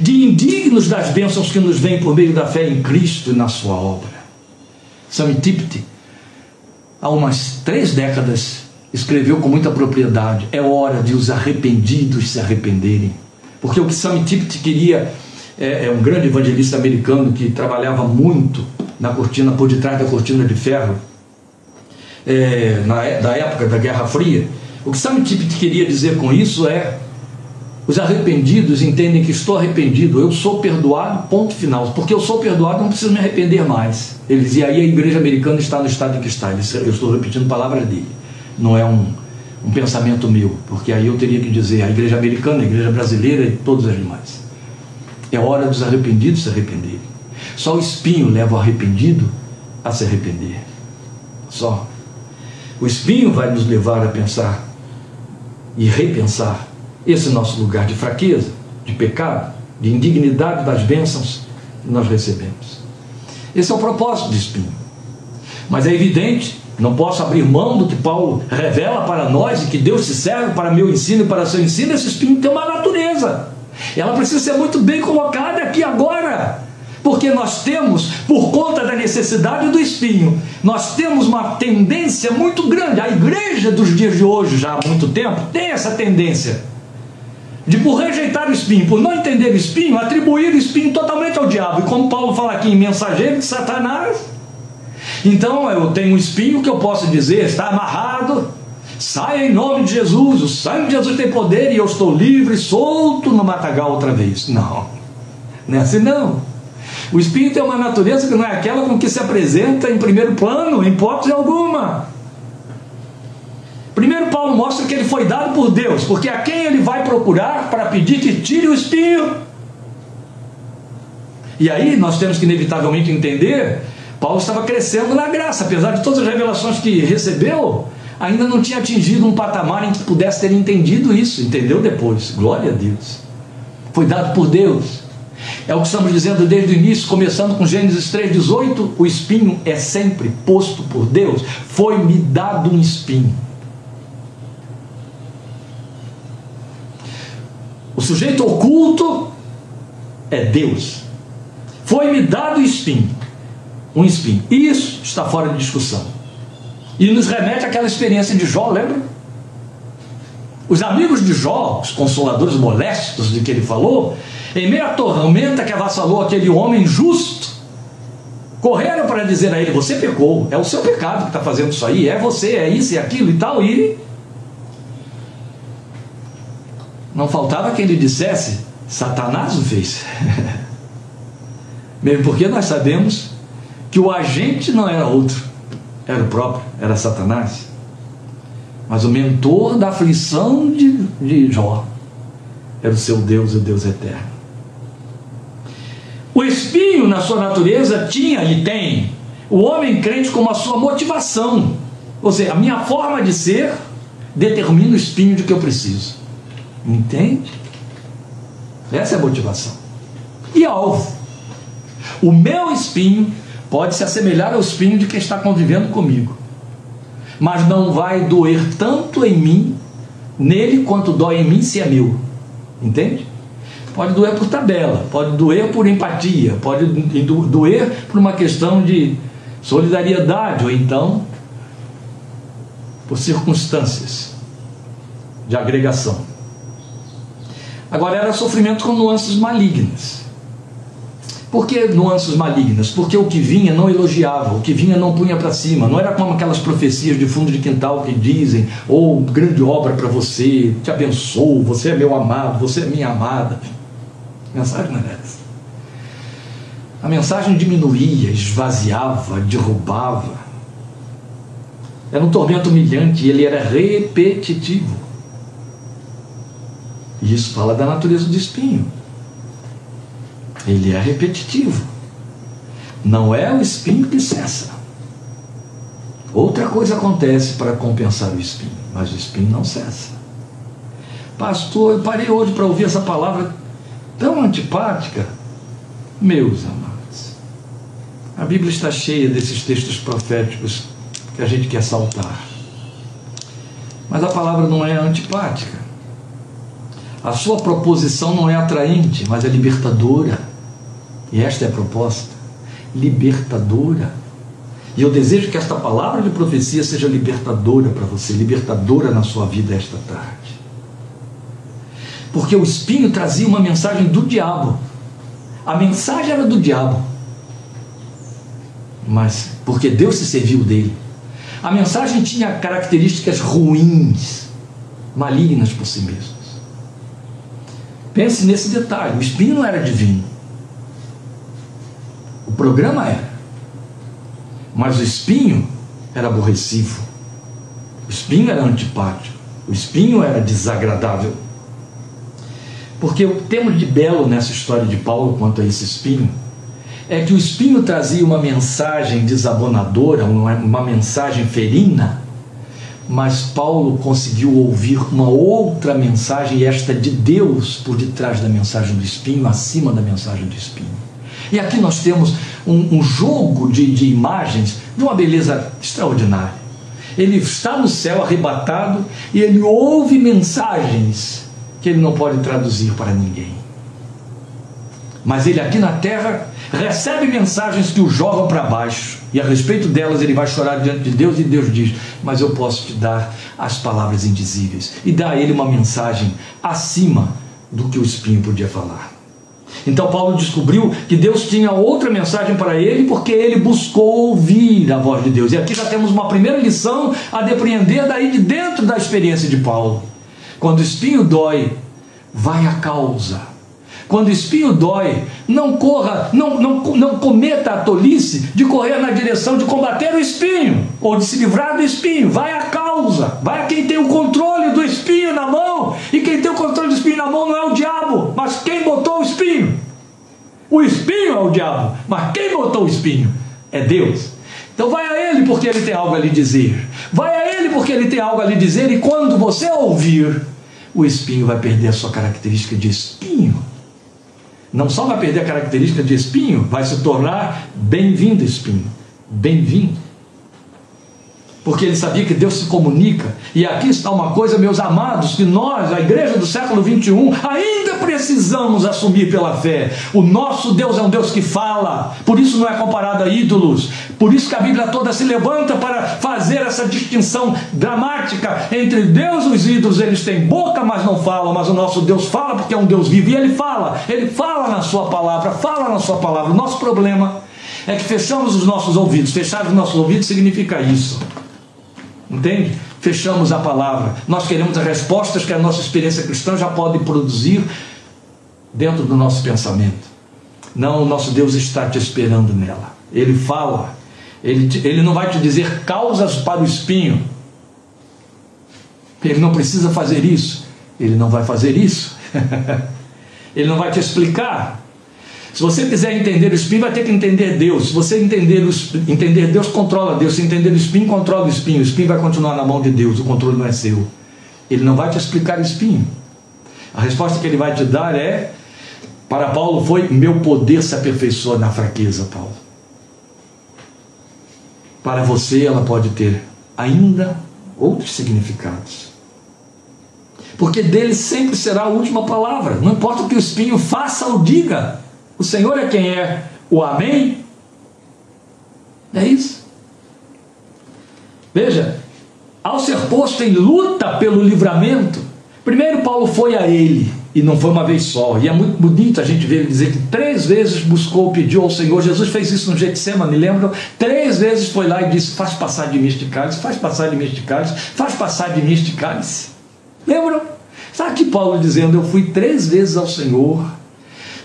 de indignos das bênçãos que nos vêm por meio da fé em Cristo e na sua obra. Sam Tipte, há umas três décadas, escreveu com muita propriedade: é hora de os arrependidos se arrependerem. Porque o que Sam Tipte queria é, é um grande evangelista americano que trabalhava muito na cortina, por detrás da cortina de ferro, é, na, é, da época da Guerra Fria. O que Sam Tippett queria dizer com isso é: os arrependidos entendem que estou arrependido, eu sou perdoado, ponto final. Porque eu sou perdoado, não preciso me arrepender mais. Ele dizia, aí a igreja americana está no estado em que está. Eu estou repetindo palavras dele. Não é um, um pensamento meu, porque aí eu teria que dizer a igreja americana, a igreja brasileira e todos os demais. É hora dos arrependidos se arrependerem. Só o espinho leva o arrependido a se arrepender. Só. O espinho vai nos levar a pensar e repensar esse nosso lugar de fraqueza, de pecado, de indignidade das bênçãos que nós recebemos. Esse é o propósito do espinho. Mas é evidente, não posso abrir mão do que Paulo revela para nós e que Deus se serve para meu ensino e para seu ensino. Esse espinho tem uma natureza. Ela precisa ser muito bem colocada aqui agora. Porque nós temos, por conta da necessidade do espinho, nós temos uma tendência muito grande. A igreja dos dias de hoje, já há muito tempo, tem essa tendência de por rejeitar o espinho, por não entender o espinho, atribuir o espinho totalmente ao diabo. E como Paulo fala aqui em mensageiro de Satanás, então eu tenho um espinho que eu posso dizer está amarrado, Saia em nome de Jesus, o sangue de Jesus tem poder e eu estou livre, solto no matagal outra vez. Não, não é assim não. O espírito é uma natureza que não é aquela com que se apresenta em primeiro plano, em hipótese alguma. Primeiro Paulo mostra que ele foi dado por Deus, porque a quem ele vai procurar para pedir que tire o espinho. E aí nós temos que inevitavelmente entender, Paulo estava crescendo na graça, apesar de todas as revelações que recebeu, ainda não tinha atingido um patamar em que pudesse ter entendido isso, entendeu depois. Glória a Deus. Foi dado por Deus. É o que estamos dizendo desde o início, começando com Gênesis 3,18: o espinho é sempre posto por Deus. Foi-me dado um espinho. O sujeito oculto é Deus. Foi-me dado um espinho. Um espinho. Isso está fora de discussão. E nos remete àquela experiência de Jó, lembra? Os amigos de Jó, os consoladores molestos de que ele falou, em meio à tormenta que avassalou aquele homem justo, correram para dizer a ele: Você pecou, é o seu pecado que está fazendo isso aí, é você, é isso e aquilo e tal. E não faltava que ele dissesse: Satanás o fez. [LAUGHS] Mesmo porque nós sabemos que o agente não era outro era o próprio, era Satanás. Mas o mentor da aflição de, de Jó era o seu Deus, o Deus eterno. O espinho, na sua natureza, tinha e tem o homem crente como a sua motivação. Ou seja, a minha forma de ser determina o espinho de que eu preciso. Entende? Essa é a motivação. E alvo. O meu espinho pode se assemelhar ao espinho de quem está convivendo comigo, mas não vai doer tanto em mim, nele, quanto dói em mim se é meu. Entende? Pode doer por tabela, pode doer por empatia, pode doer por uma questão de solidariedade, ou então por circunstâncias de agregação. Agora era sofrimento com nuances malignas. Por que nuances malignas? Porque o que vinha não elogiava, o que vinha não punha para cima. Não era como aquelas profecias de fundo de quintal que dizem: ou oh, grande obra para você, te abençoo, você é meu amado, você é minha amada. Mensagem não era essa. A mensagem diminuía, esvaziava, derrubava. Era um tormento humilhante e ele era repetitivo. E isso fala da natureza do espinho. Ele é repetitivo. Não é o espinho que cessa. Outra coisa acontece para compensar o espinho, mas o espinho não cessa. Pastor, eu parei hoje para ouvir essa palavra tão antipática. Meus amados, a Bíblia está cheia desses textos proféticos que a gente quer saltar. Mas a palavra não é antipática. A sua proposição não é atraente, mas é libertadora. E esta é a proposta: libertadora. E eu desejo que esta palavra de profecia seja libertadora para você, libertadora na sua vida esta tarde. Porque o espinho trazia uma mensagem do diabo. A mensagem era do diabo. Mas porque Deus se serviu dele. A mensagem tinha características ruins, malignas por si mesmas. Pense nesse detalhe: o espinho não era divino. O programa era. Mas o espinho era aborrecivo. O espinho era antipático. O espinho era desagradável. Porque o tema de belo nessa história de Paulo quanto a esse espinho é que o espinho trazia uma mensagem desabonadora, uma, uma mensagem ferina, mas Paulo conseguiu ouvir uma outra mensagem, esta de Deus, por detrás da mensagem do espinho, acima da mensagem do espinho. E aqui nós temos um, um jogo de, de imagens de uma beleza extraordinária. Ele está no céu arrebatado e ele ouve mensagens que ele não pode traduzir para ninguém. Mas ele aqui na terra recebe mensagens que o jogam para baixo, e a respeito delas ele vai chorar diante de Deus, e Deus diz: Mas eu posso te dar as palavras indizíveis, e dá a ele uma mensagem acima do que o espinho podia falar. Então Paulo descobriu que Deus tinha outra mensagem para ele porque ele buscou ouvir a voz de Deus. E aqui já temos uma primeira lição a depreender daí de dentro da experiência de Paulo. Quando o espinho dói, vai a causa. Quando o espinho dói, não corra, não, não, não cometa a tolice de correr na direção de combater o espinho ou de se livrar do espinho. Vai à causa, vai a quem tem o controle do espinho na mão. E quem tem o controle do espinho na mão não é o diabo, mas quem botou o espinho. O espinho é o diabo, mas quem botou o espinho é Deus. Então vai a ele porque ele tem algo a lhe dizer. Vai a ele porque ele tem algo a lhe dizer, e quando você ouvir, o espinho vai perder a sua característica de espinho não só vai perder a característica de espinho, vai se tornar bem-vindo espinho. Bem-vindo. Porque ele sabia que Deus se comunica. E aqui está uma coisa, meus amados, que nós, a igreja do século 21, ainda precisamos assumir pela fé. O nosso Deus é um Deus que fala. Por isso não é comparado a ídolos. Por isso que a Bíblia toda se levanta para fazer essa distinção dramática entre Deus e os ídolos. Eles têm boca, mas não falam. Mas o nosso Deus fala porque é um Deus vivo. E ele fala. Ele fala na sua palavra. Fala na sua palavra. O nosso problema é que fechamos os nossos ouvidos. Fechar os nossos ouvidos significa isso. Entende? Fechamos a palavra. Nós queremos as respostas que a nossa experiência cristã já pode produzir dentro do nosso pensamento. Não, o nosso Deus está te esperando nela. Ele fala. Ele, te, ele não vai te dizer causas para o espinho. Ele não precisa fazer isso. Ele não vai fazer isso. [LAUGHS] ele não vai te explicar. Se você quiser entender o espinho, vai ter que entender Deus. Se você entender, o, entender Deus, controla Deus. Se entender o espinho, controla o espinho. O espinho vai continuar na mão de Deus, o controle não é seu. Ele não vai te explicar o espinho. A resposta que ele vai te dar é: para Paulo foi: meu poder se aperfeiçoa na fraqueza, Paulo. Para você, ela pode ter ainda outros significados. Porque dele sempre será a última palavra. Não importa o que o espinho faça ou diga. O Senhor é quem é o Amém. É isso. Veja, ao ser posto em luta pelo livramento, primeiro Paulo foi a ele, e não foi uma vez só. E é muito bonito a gente ver ele dizer que três vezes buscou, pediu ao Senhor. Jesus fez isso no Getsemane, lembram? Três vezes foi lá e disse: Faz passar de mim este cálice, faz passar de mim este cálice, faz passar de mim este cálice. Lembram? Está aqui Paulo dizendo: Eu fui três vezes ao Senhor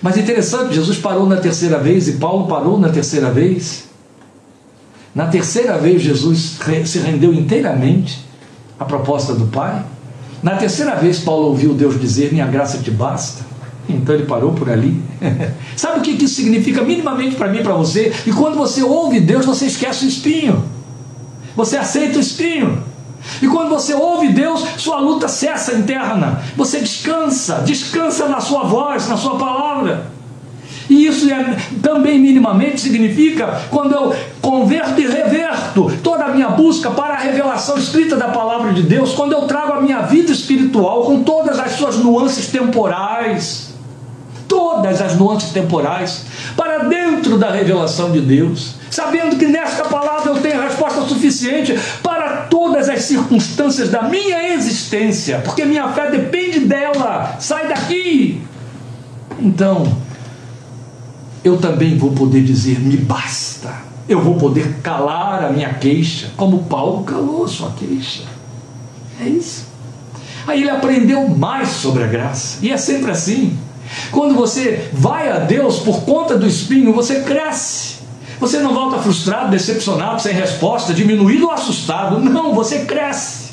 mas interessante, Jesus parou na terceira vez e Paulo parou na terceira vez. Na terceira vez, Jesus se rendeu inteiramente à proposta do Pai. Na terceira vez, Paulo ouviu Deus dizer: Minha graça te basta. Então ele parou por ali. [LAUGHS] Sabe o que isso significa minimamente para mim e para você? E quando você ouve Deus, você esquece o espinho. Você aceita o espinho. E quando você ouve Deus, sua luta cessa interna. Você descansa, descansa na sua voz, na sua palavra. E isso é, também minimamente significa quando eu converto e reverto toda a minha busca para a revelação escrita da palavra de Deus, quando eu trago a minha vida espiritual com todas as suas nuances temporais, todas as nuances temporais, para dentro da revelação de Deus, sabendo que nesta palavra eu tenho a resposta suficiente para todas as circunstâncias da minha existência, porque minha fé depende dela. Sai daqui! Então, eu também vou poder dizer: me basta. Eu vou poder calar a minha queixa, como Paulo calou a sua queixa. É isso. Aí ele aprendeu mais sobre a graça, e é sempre assim. Quando você vai a Deus por conta do espinho, você cresce. Você não volta frustrado, decepcionado, sem resposta, diminuído ou assustado. Não, você cresce.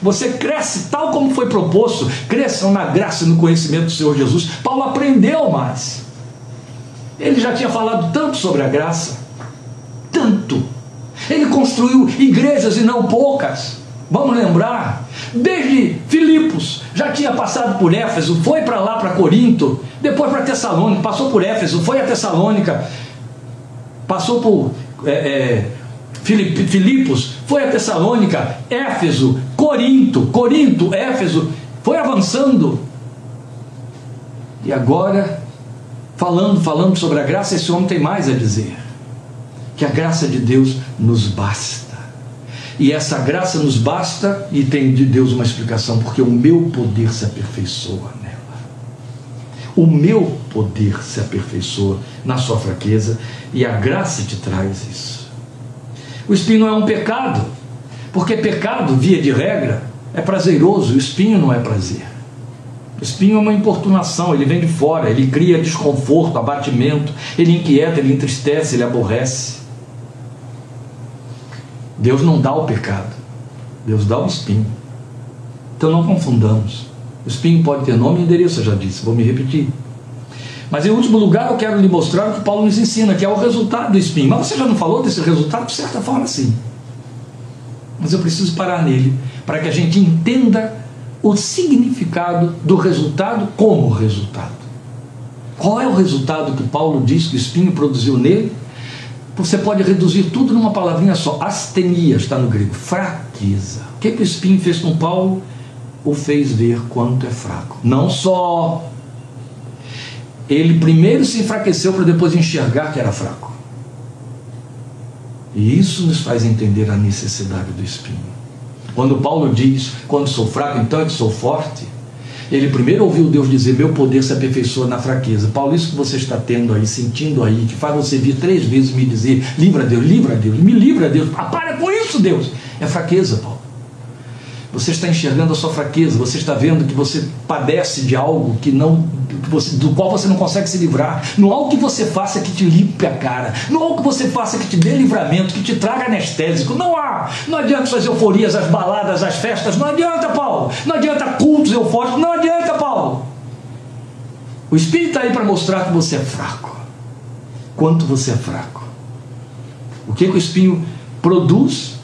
Você cresce tal como foi proposto. Cresçam na graça e no conhecimento do Senhor Jesus. Paulo aprendeu mais. Ele já tinha falado tanto sobre a graça, tanto. Ele construiu igrejas e não poucas. Vamos lembrar, desde Filipos, já tinha passado por Éfeso, foi para lá, para Corinto, depois para Tessalônica, passou por Éfeso, foi a Tessalônica, passou por é, é, Filipos, foi a Tessalônica, Éfeso, Corinto, Corinto, Éfeso, foi avançando. E agora falando, falando sobre a graça, esse homem tem mais a dizer. Que a graça de Deus nos basta. E essa graça nos basta, e tem de Deus uma explicação, porque o meu poder se aperfeiçoa nela. O meu poder se aperfeiçoa na sua fraqueza, e a graça te traz isso. O espinho não é um pecado, porque pecado, via de regra, é prazeroso, o espinho não é prazer. O espinho é uma importunação, ele vem de fora, ele cria desconforto, abatimento, ele inquieta, ele entristece, ele aborrece. Deus não dá o pecado, Deus dá o espinho. Então não confundamos. O espinho pode ter nome e endereço, eu já disse, vou me repetir. Mas em último lugar, eu quero lhe mostrar o que Paulo nos ensina, que é o resultado do espinho. Mas você já não falou desse resultado? De certa forma, sim. Mas eu preciso parar nele, para que a gente entenda o significado do resultado como resultado. Qual é o resultado que Paulo diz que o espinho produziu nele? Você pode reduzir tudo numa palavrinha só. Astenia está no grego, fraqueza. O que, que o espinho fez com Paulo? O fez ver quanto é fraco. Não só. Ele primeiro se enfraqueceu para depois enxergar que era fraco. E isso nos faz entender a necessidade do espinho. Quando Paulo diz, quando sou fraco, então é que sou forte, ele primeiro ouviu Deus dizer: Meu poder se aperfeiçoa na fraqueza. Paulo, isso que você está tendo aí, sentindo aí, que faz você vir três vezes me dizer: Livra Deus, livra Deus, me livra Deus. Ah, para com isso, Deus. É fraqueza, Paulo. Você está enxergando a sua fraqueza, você está vendo que você padece de algo que não, você, do qual você não consegue se livrar. Não há o que você faça que te limpe a cara, não há o que você faça que te dê livramento, que te traga anestésico. Não há. Não adianta suas euforias, as baladas, as festas. Não adianta, Paulo. Não adianta cultos eufóricos. Não adianta, Paulo. O Espírito está aí para mostrar que você é fraco. Quanto você é fraco. O que, que o espinho produz?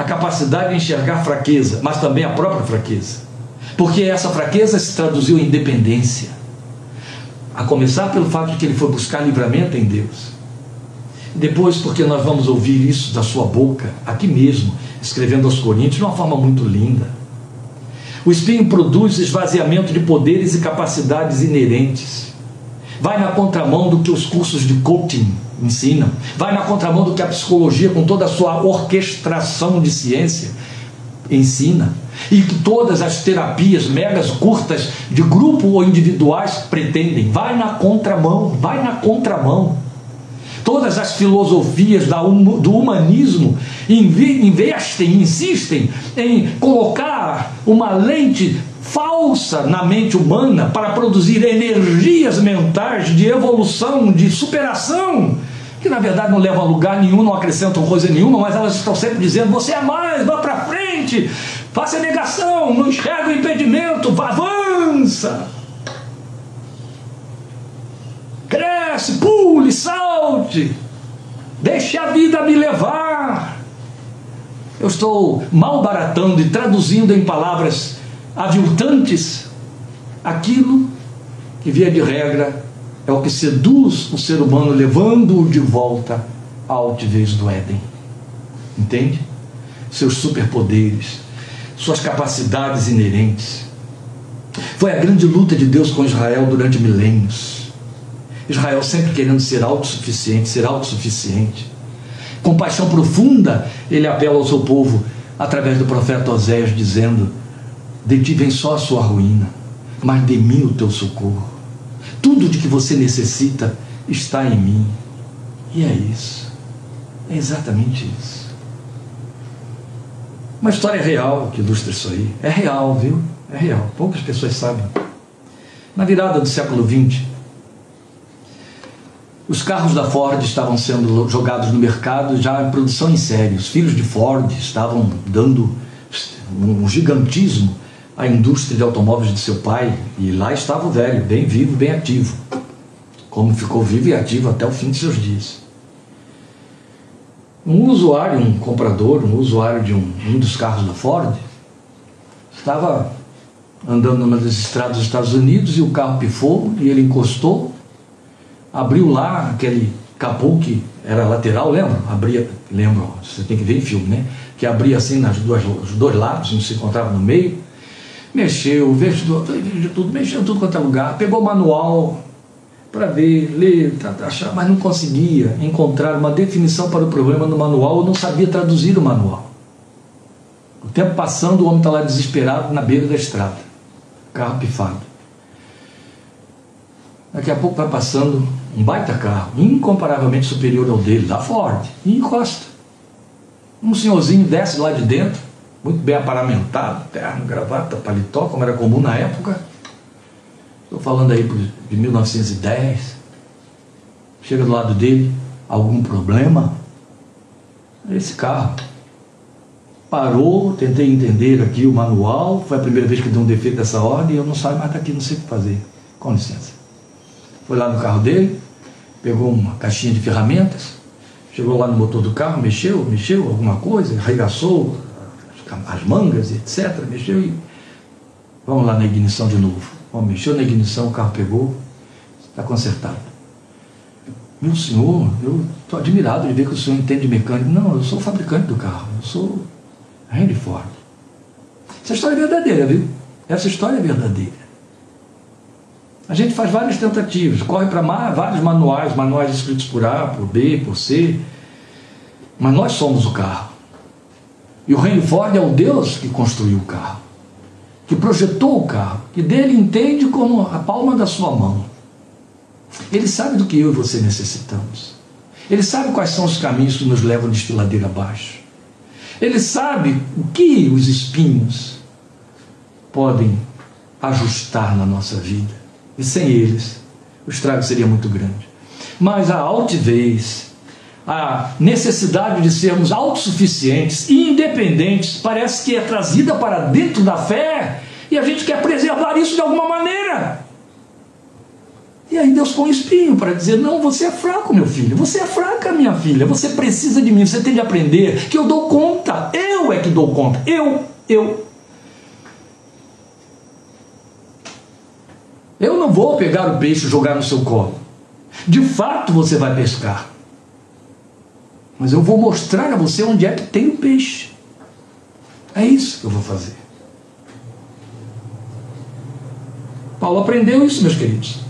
a capacidade de enxergar fraqueza, mas também a própria fraqueza. Porque essa fraqueza se traduziu em dependência. A começar pelo fato de que ele foi buscar livramento em Deus. Depois, porque nós vamos ouvir isso da sua boca, aqui mesmo, escrevendo aos Coríntios, de uma forma muito linda. O espinho produz esvaziamento de poderes e capacidades inerentes. Vai na contramão do que os cursos de coaching ensina, vai na contramão do que a psicologia, com toda a sua orquestração de ciência, ensina, e todas as terapias megas curtas, de grupo ou individuais, pretendem. Vai na contramão, vai na contramão. Todas as filosofias do humanismo investem, insistem em colocar uma lente falsa na mente humana para produzir energias mentais de evolução, de superação que na verdade não levam a lugar nenhum, não acrescentam coisa nenhuma, mas elas estão sempre dizendo: você é mais, vá para frente, faça negação, não enxerga o impedimento, avança. Cresce, pule, salte, deixe a vida me levar. Eu estou malbaratando e traduzindo em palavras aviltantes aquilo que, via de regra, é o que seduz o ser humano, levando-o de volta à altivez do Éden. Entende? Seus superpoderes, suas capacidades inerentes. Foi a grande luta de Deus com Israel durante milênios. Israel sempre querendo ser autossuficiente, ser autossuficiente. Com paixão profunda, ele apela ao seu povo através do profeta Oséias, dizendo: De ti vem só a sua ruína, mas de mim o teu socorro. Tudo de que você necessita está em mim. E é isso. É exatamente isso. Uma história real que ilustra isso aí. É real, viu? É real. Poucas pessoas sabem. Na virada do século XX, os carros da Ford estavam sendo jogados no mercado já em produção em série. Os filhos de Ford estavam dando um gigantismo à indústria de automóveis de seu pai. E lá estava o velho, bem vivo, bem ativo. Como ficou vivo e ativo até o fim de seus dias. Um usuário, um comprador, um usuário de um, um dos carros da Ford, estava andando numa das estradas dos Estados Unidos e o carro pifou e ele encostou abriu lá aquele capô que era lateral, lembra? Abria, lembra, você tem que ver em filme, né? Que abria assim nas duas, dois lados, não se encontrava no meio. Mexeu, veio tudo, mexeu tudo quanto é lugar, pegou o manual para ver, ler, tá, tá, achar, mas não conseguia encontrar uma definição para o problema no manual, ou não sabia traduzir o manual. O tempo passando, o homem está lá desesperado na beira da estrada, carro pifado. Daqui a pouco vai passando um baita carro, incomparavelmente superior ao dele, da Ford, e encosta. Um senhorzinho desce lá de dentro, muito bem aparamentado, terno, gravata, paletó, como era comum na época. Estou falando aí de 1910. Chega do lado dele, algum problema? Esse carro. Parou, tentei entender aqui o manual, foi a primeira vez que deu um defeito dessa ordem eu não saio mais daqui, não sei o que fazer. Com licença. Foi lá no carro dele, pegou uma caixinha de ferramentas, chegou lá no motor do carro, mexeu, mexeu alguma coisa, arregaçou as mangas, etc. Mexeu e vamos lá na ignição de novo. Bom, mexeu na ignição, o carro pegou, está consertado. Meu senhor, eu estou admirado de ver que o senhor entende de mecânica. Não, eu sou fabricante do carro, eu sou Henry Ford. Essa história é verdadeira, viu? Essa história é verdadeira. A gente faz várias tentativas, corre para vários manuais, manuais escritos por A, por B, por C, mas nós somos o carro. E o Henry Ford é o Deus que construiu o carro, que projetou o carro, que dele entende como a palma da sua mão. Ele sabe do que eu e você necessitamos. Ele sabe quais são os caminhos que nos levam desfiladeira abaixo. Ele sabe o que os espinhos podem ajustar na nossa vida. E sem eles, o estrago seria muito grande. Mas a altivez, a necessidade de sermos autossuficientes e independentes, parece que é trazida para dentro da fé e a gente quer preservar isso de alguma maneira. E aí Deus põe espinho para dizer: Não, você é fraco, meu filho. Você é fraca, minha filha. Você precisa de mim. Você tem de aprender que eu dou conta. Eu é que dou conta. Eu, eu. Eu não vou pegar o peixe e jogar no seu colo. De fato você vai pescar. Mas eu vou mostrar a você onde é que tem o peixe. É isso que eu vou fazer. Paulo aprendeu isso, meus queridos.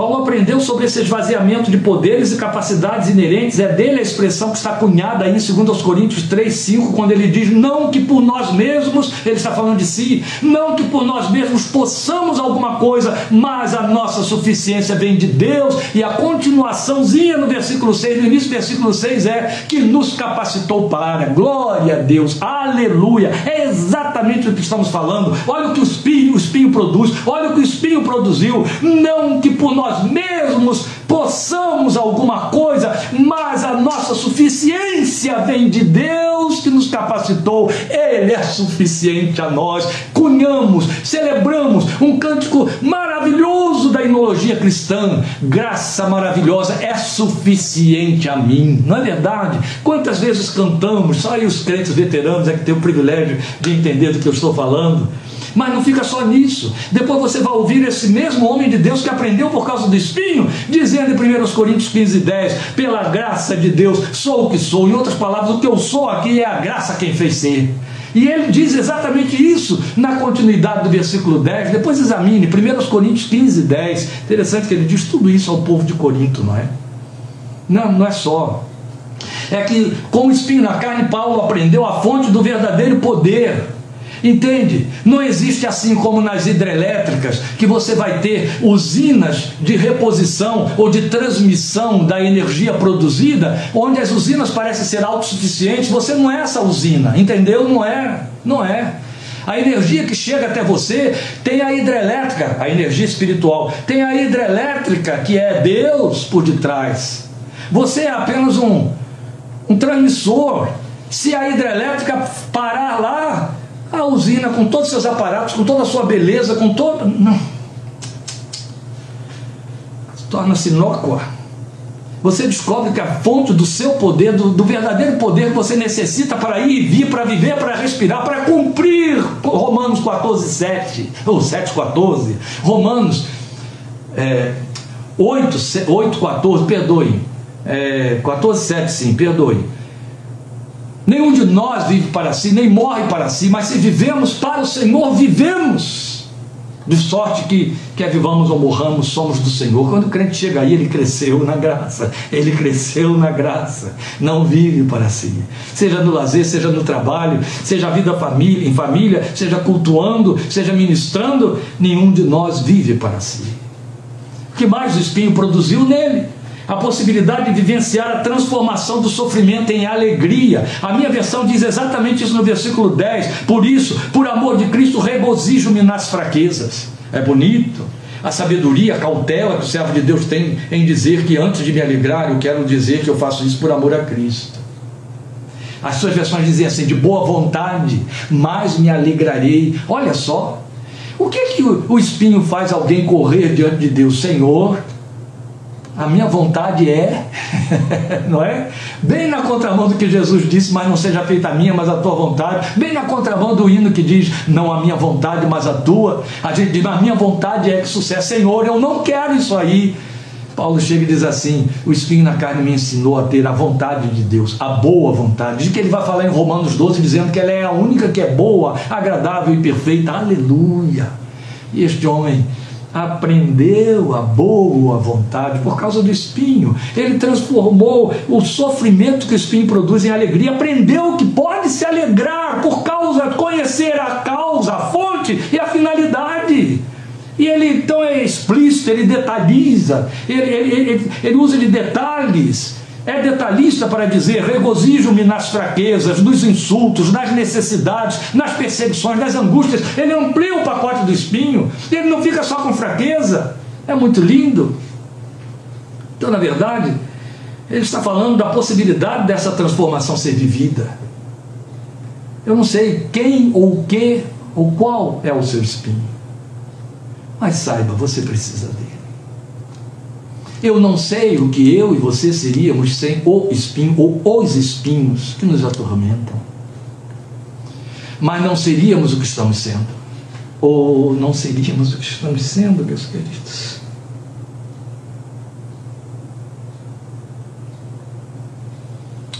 Paulo aprendeu sobre esse esvaziamento de poderes e capacidades inerentes, é dele a expressão que está cunhada aí em 2 Coríntios 3, 5, quando ele diz: Não que por nós mesmos, ele está falando de si, não que por nós mesmos possamos alguma coisa, mas a nossa suficiência vem de Deus, e a continuaçãozinha no versículo 6, no início do versículo 6 é que nos capacitou para, glória a Deus, aleluia, é exatamente o que estamos falando. Olha o que o espinho, o espinho produz, olha o que o espinho produziu, não que por nós nós mesmos possamos alguma coisa, mas a nossa suficiência vem de Deus que nos capacitou, Ele é suficiente a nós. Cunhamos, celebramos um cântico maravilhoso da inologia cristã, graça maravilhosa é suficiente a mim, não é verdade? Quantas vezes cantamos, só aí os crentes veteranos é que tem o privilégio de entender do que eu estou falando. Mas não fica só nisso. Depois você vai ouvir esse mesmo homem de Deus que aprendeu por causa do espinho, dizendo em 1 Coríntios 15, 10: pela graça de Deus sou o que sou. Em outras palavras, o que eu sou aqui é a graça quem fez ser. E ele diz exatamente isso na continuidade do versículo 10. Depois examine, 1 Coríntios 15, 10. Interessante que ele diz tudo isso ao povo de Corinto, não é? Não, não é só. É que com o espinho na carne, Paulo aprendeu a fonte do verdadeiro poder Entende? Não existe assim como nas hidrelétricas, que você vai ter usinas de reposição ou de transmissão da energia produzida, onde as usinas parecem ser autossuficientes. Você não é essa usina, entendeu? Não é, não é. A energia que chega até você tem a hidrelétrica, a energia espiritual, tem a hidrelétrica que é Deus por detrás. Você é apenas um, um transmissor. Se a hidrelétrica parar lá, a usina, com todos os seus aparatos, com toda a sua beleza, com todo. Não. Torna-se inócua. Você descobre que a fonte do seu poder, do, do, verdadeiro poder que você necessita para ir e vir, para viver, para respirar, para cumprir Romanos 14, 7, ou 7, 14, Romanos é, 8, 8, 14, perdoe, é, 14, 7, sim, perdoe Nenhum de nós vive para si, nem morre para si, mas se vivemos para o Senhor, vivemos. De sorte que, quer vivamos ou morramos, somos do Senhor. Quando o crente chega aí, ele cresceu na graça. Ele cresceu na graça. Não vive para si. Seja no lazer, seja no trabalho, seja a vida família, em família, seja cultuando, seja ministrando, nenhum de nós vive para si. O que mais o espinho produziu nele? A possibilidade de vivenciar a transformação do sofrimento em alegria. A minha versão diz exatamente isso no versículo 10. Por isso, por amor de Cristo, regozijo-me nas fraquezas. É bonito. A sabedoria, a cautela que o servo de Deus tem em dizer que antes de me alegrar, eu quero dizer que eu faço isso por amor a Cristo. As suas versões dizem assim, de boa vontade, mais me alegrarei. Olha só, o que é que o espinho faz alguém correr diante de Deus? Senhor, a minha vontade é, [LAUGHS] não é? Bem na contramão do que Jesus disse, mas não seja feita a minha, mas a tua vontade. Bem na contramão do hino que diz, não a minha vontade, mas a tua. A gente diz, a minha vontade é que sucesso, Senhor, eu não quero isso aí. Paulo chega e diz assim: o espinho na carne me ensinou a ter a vontade de Deus, a boa vontade. De que ele vai falar em Romanos 12, dizendo que ela é a única que é boa, agradável e perfeita. Aleluia! E este homem aprendeu a boa vontade por causa do espinho. Ele transformou o sofrimento que o espinho produz em alegria, aprendeu que pode se alegrar por causa conhecer a causa, a fonte e a finalidade. E ele então é explícito, ele detalhiza, ele, ele, ele, ele usa de detalhes é detalhista para dizer: regozijo-me nas fraquezas, nos insultos, nas necessidades, nas perseguições, nas angústias. Ele amplia o pacote do espinho, ele não fica só com fraqueza. É muito lindo. Então, na verdade, ele está falando da possibilidade dessa transformação ser vivida. Eu não sei quem ou o que ou qual é o seu espinho, mas saiba, você precisa dele. Eu não sei o que eu e você seríamos sem o espinho ou os espinhos que nos atormentam. Mas não seríamos o que estamos sendo. Ou não seríamos o que estamos sendo, meus queridos.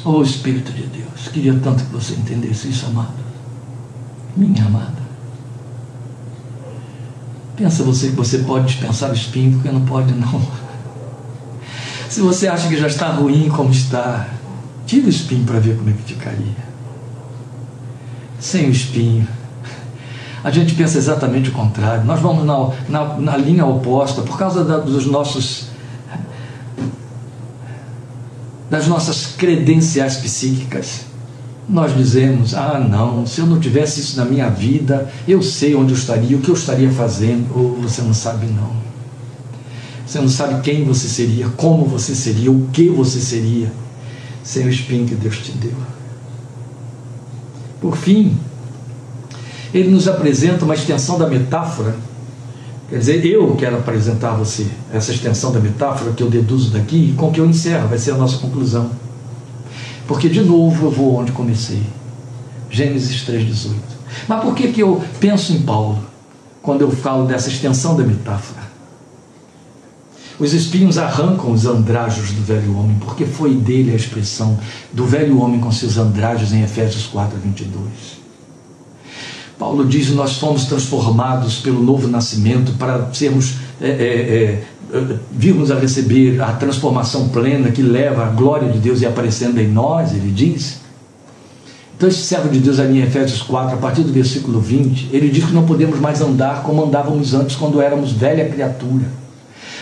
Oh Espírito de Deus, queria tanto que você entendesse isso, amado. Minha amada. Pensa você que você pode dispensar o espinho, porque não pode não. Se você acha que já está ruim como está, tira o espinho para ver como é que ficaria. Sem o espinho. A gente pensa exatamente o contrário. Nós vamos na, na, na linha oposta por causa da, dos nossos das nossas credenciais psíquicas. Nós dizemos: ah, não, se eu não tivesse isso na minha vida, eu sei onde eu estaria, o que eu estaria fazendo. Ou você não sabe, não. Você não sabe quem você seria, como você seria, o que você seria sem o espinho que Deus te deu. Por fim, ele nos apresenta uma extensão da metáfora. Quer dizer, eu quero apresentar a você essa extensão da metáfora que eu deduzo daqui e com que eu encerro, vai ser a nossa conclusão. Porque, de novo, eu vou onde comecei. Gênesis 3,18. Mas por que, que eu penso em Paulo quando eu falo dessa extensão da metáfora? Os espinhos arrancam os andrajos do velho homem, porque foi dele a expressão do velho homem com seus andrajos em Efésios 4, 22. Paulo diz: Nós fomos transformados pelo novo nascimento para sermos, é, é, é, virmos a receber a transformação plena que leva a glória de Deus e aparecendo em nós, ele diz. Então, esse servo de Deus ali em Efésios 4, a partir do versículo 20, ele diz que não podemos mais andar como andávamos antes quando éramos velha criatura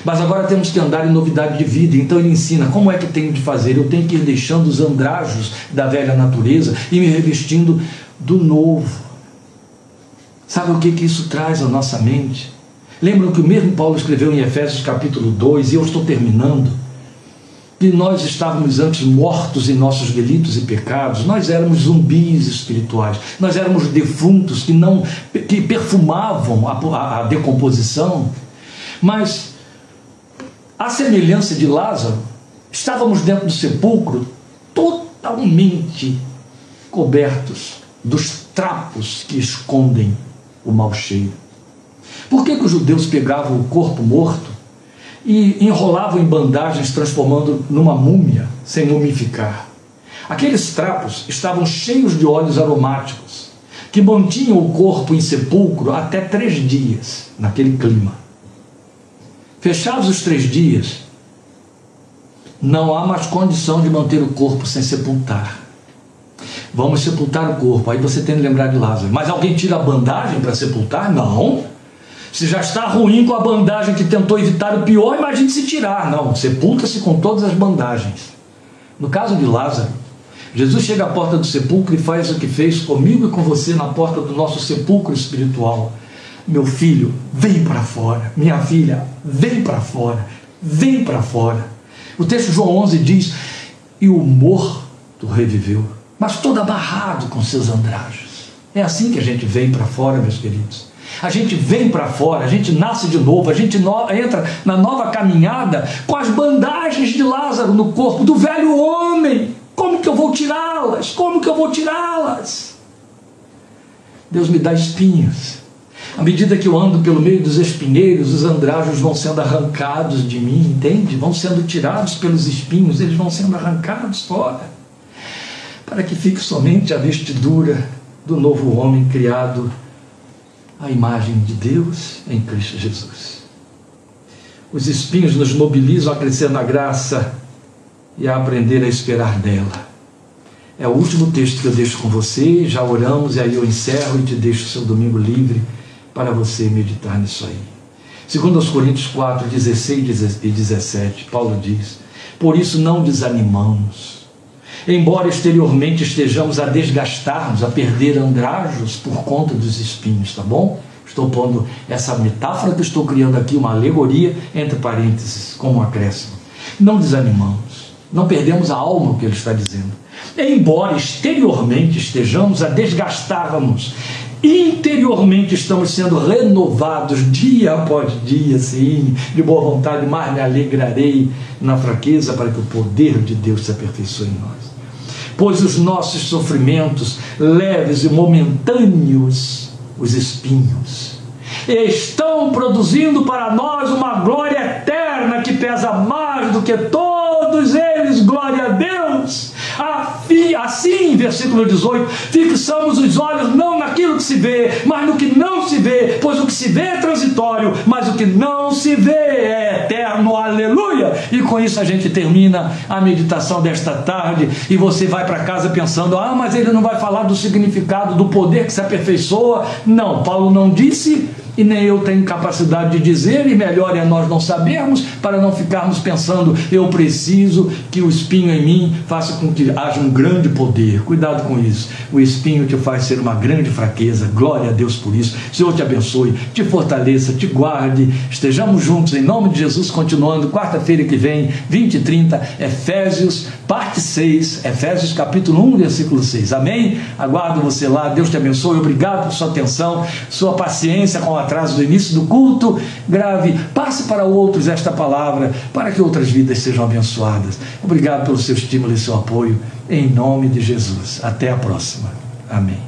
mas agora temos que andar em novidade de vida. Então ele ensina como é que tenho de fazer. Eu tenho que ir deixando os andrajos da velha natureza e me revestindo do novo. Sabe o que, que isso traz à nossa mente? Lembram que o mesmo Paulo escreveu em Efésios capítulo 2, e eu estou terminando, que nós estávamos antes mortos em nossos delitos e pecados, nós éramos zumbis espirituais, nós éramos defuntos que não que perfumavam a, a, a decomposição, mas à semelhança de Lázaro, estávamos dentro do sepulcro totalmente cobertos dos trapos que escondem o mau cheiro. Por que, que os judeus pegavam o corpo morto e enrolavam em bandagens, transformando numa múmia, sem mumificar? Aqueles trapos estavam cheios de óleos aromáticos, que mantinham o corpo em sepulcro até três dias, naquele clima. Fechados os três dias, não há mais condição de manter o corpo sem sepultar. Vamos sepultar o corpo. Aí você tem que lembrar de Lázaro. Mas alguém tira a bandagem para sepultar? Não. Se já está ruim com a bandagem que tentou evitar o pior, imagine se tirar. Não, sepulta-se com todas as bandagens. No caso de Lázaro, Jesus chega à porta do sepulcro e faz o que fez comigo e com você na porta do nosso sepulcro espiritual meu filho, vem para fora. Minha filha, vem para fora. Vem para fora. O texto de João 11 diz: E o morto reviveu, mas todo amarrado com seus andrajos. É assim que a gente vem para fora, meus queridos. A gente vem para fora, a gente nasce de novo, a gente no, entra na nova caminhada com as bandagens de Lázaro no corpo do velho homem. Como que eu vou tirá-las? Como que eu vou tirá-las? Deus me dá espinhos à medida que eu ando pelo meio dos espinheiros, os andrajos vão sendo arrancados de mim, entende? Vão sendo tirados pelos espinhos, eles vão sendo arrancados fora, para que fique somente a vestidura do novo homem criado à imagem de Deus em Cristo Jesus. Os espinhos nos mobilizam a crescer na graça e a aprender a esperar dela. É o último texto que eu deixo com você, já oramos e aí eu encerro e te deixo o seu domingo livre para você meditar nisso aí. Segundo aos Coríntios 4, 16 e 17, Paulo diz: Por isso não desanimamos. Embora exteriormente estejamos a desgastar-nos, a perder andrajos por conta dos espinhos, tá bom? Estou pondo essa metáfora que estou criando aqui, uma alegoria, entre parênteses, como um acréscimo. Não desanimamos, não perdemos a alma, o que ele está dizendo. Embora exteriormente estejamos a desgastar-nos interiormente estamos sendo renovados dia após dia, sim, de boa vontade, mas me alegrarei na fraqueza para que o poder de Deus se aperfeiçoe em nós. Pois os nossos sofrimentos, leves e momentâneos, os espinhos, estão produzindo para nós uma glória eterna que pesa mais do que todos eles, glória a Deus Assim, versículo 18, fixamos os olhos não naquilo que se vê, mas no que não se vê, pois o que se vê é transitório, mas o que não se vê é eterno. Aleluia! E com isso a gente termina a meditação desta tarde e você vai para casa pensando: ah, mas ele não vai falar do significado do poder que se aperfeiçoa. Não, Paulo não disse e nem eu tenho capacidade de dizer, e melhor é nós não sabermos, para não ficarmos pensando, eu preciso que o espinho em mim faça com que haja um grande poder. Cuidado com isso. O espinho te faz ser uma grande fraqueza. Glória a Deus por isso. Senhor te abençoe, te fortaleça, te guarde. Estejamos juntos em nome de Jesus, continuando quarta-feira que vem, 20 e 30, Efésios, parte 6, Efésios capítulo 1, versículo 6. Amém? Aguardo você lá. Deus te abençoe. Obrigado por sua atenção, sua paciência com a atraso do início do culto, grave, passe para outros esta palavra, para que outras vidas sejam abençoadas. Obrigado pelo seu estímulo e seu apoio, em nome de Jesus. Até a próxima. Amém.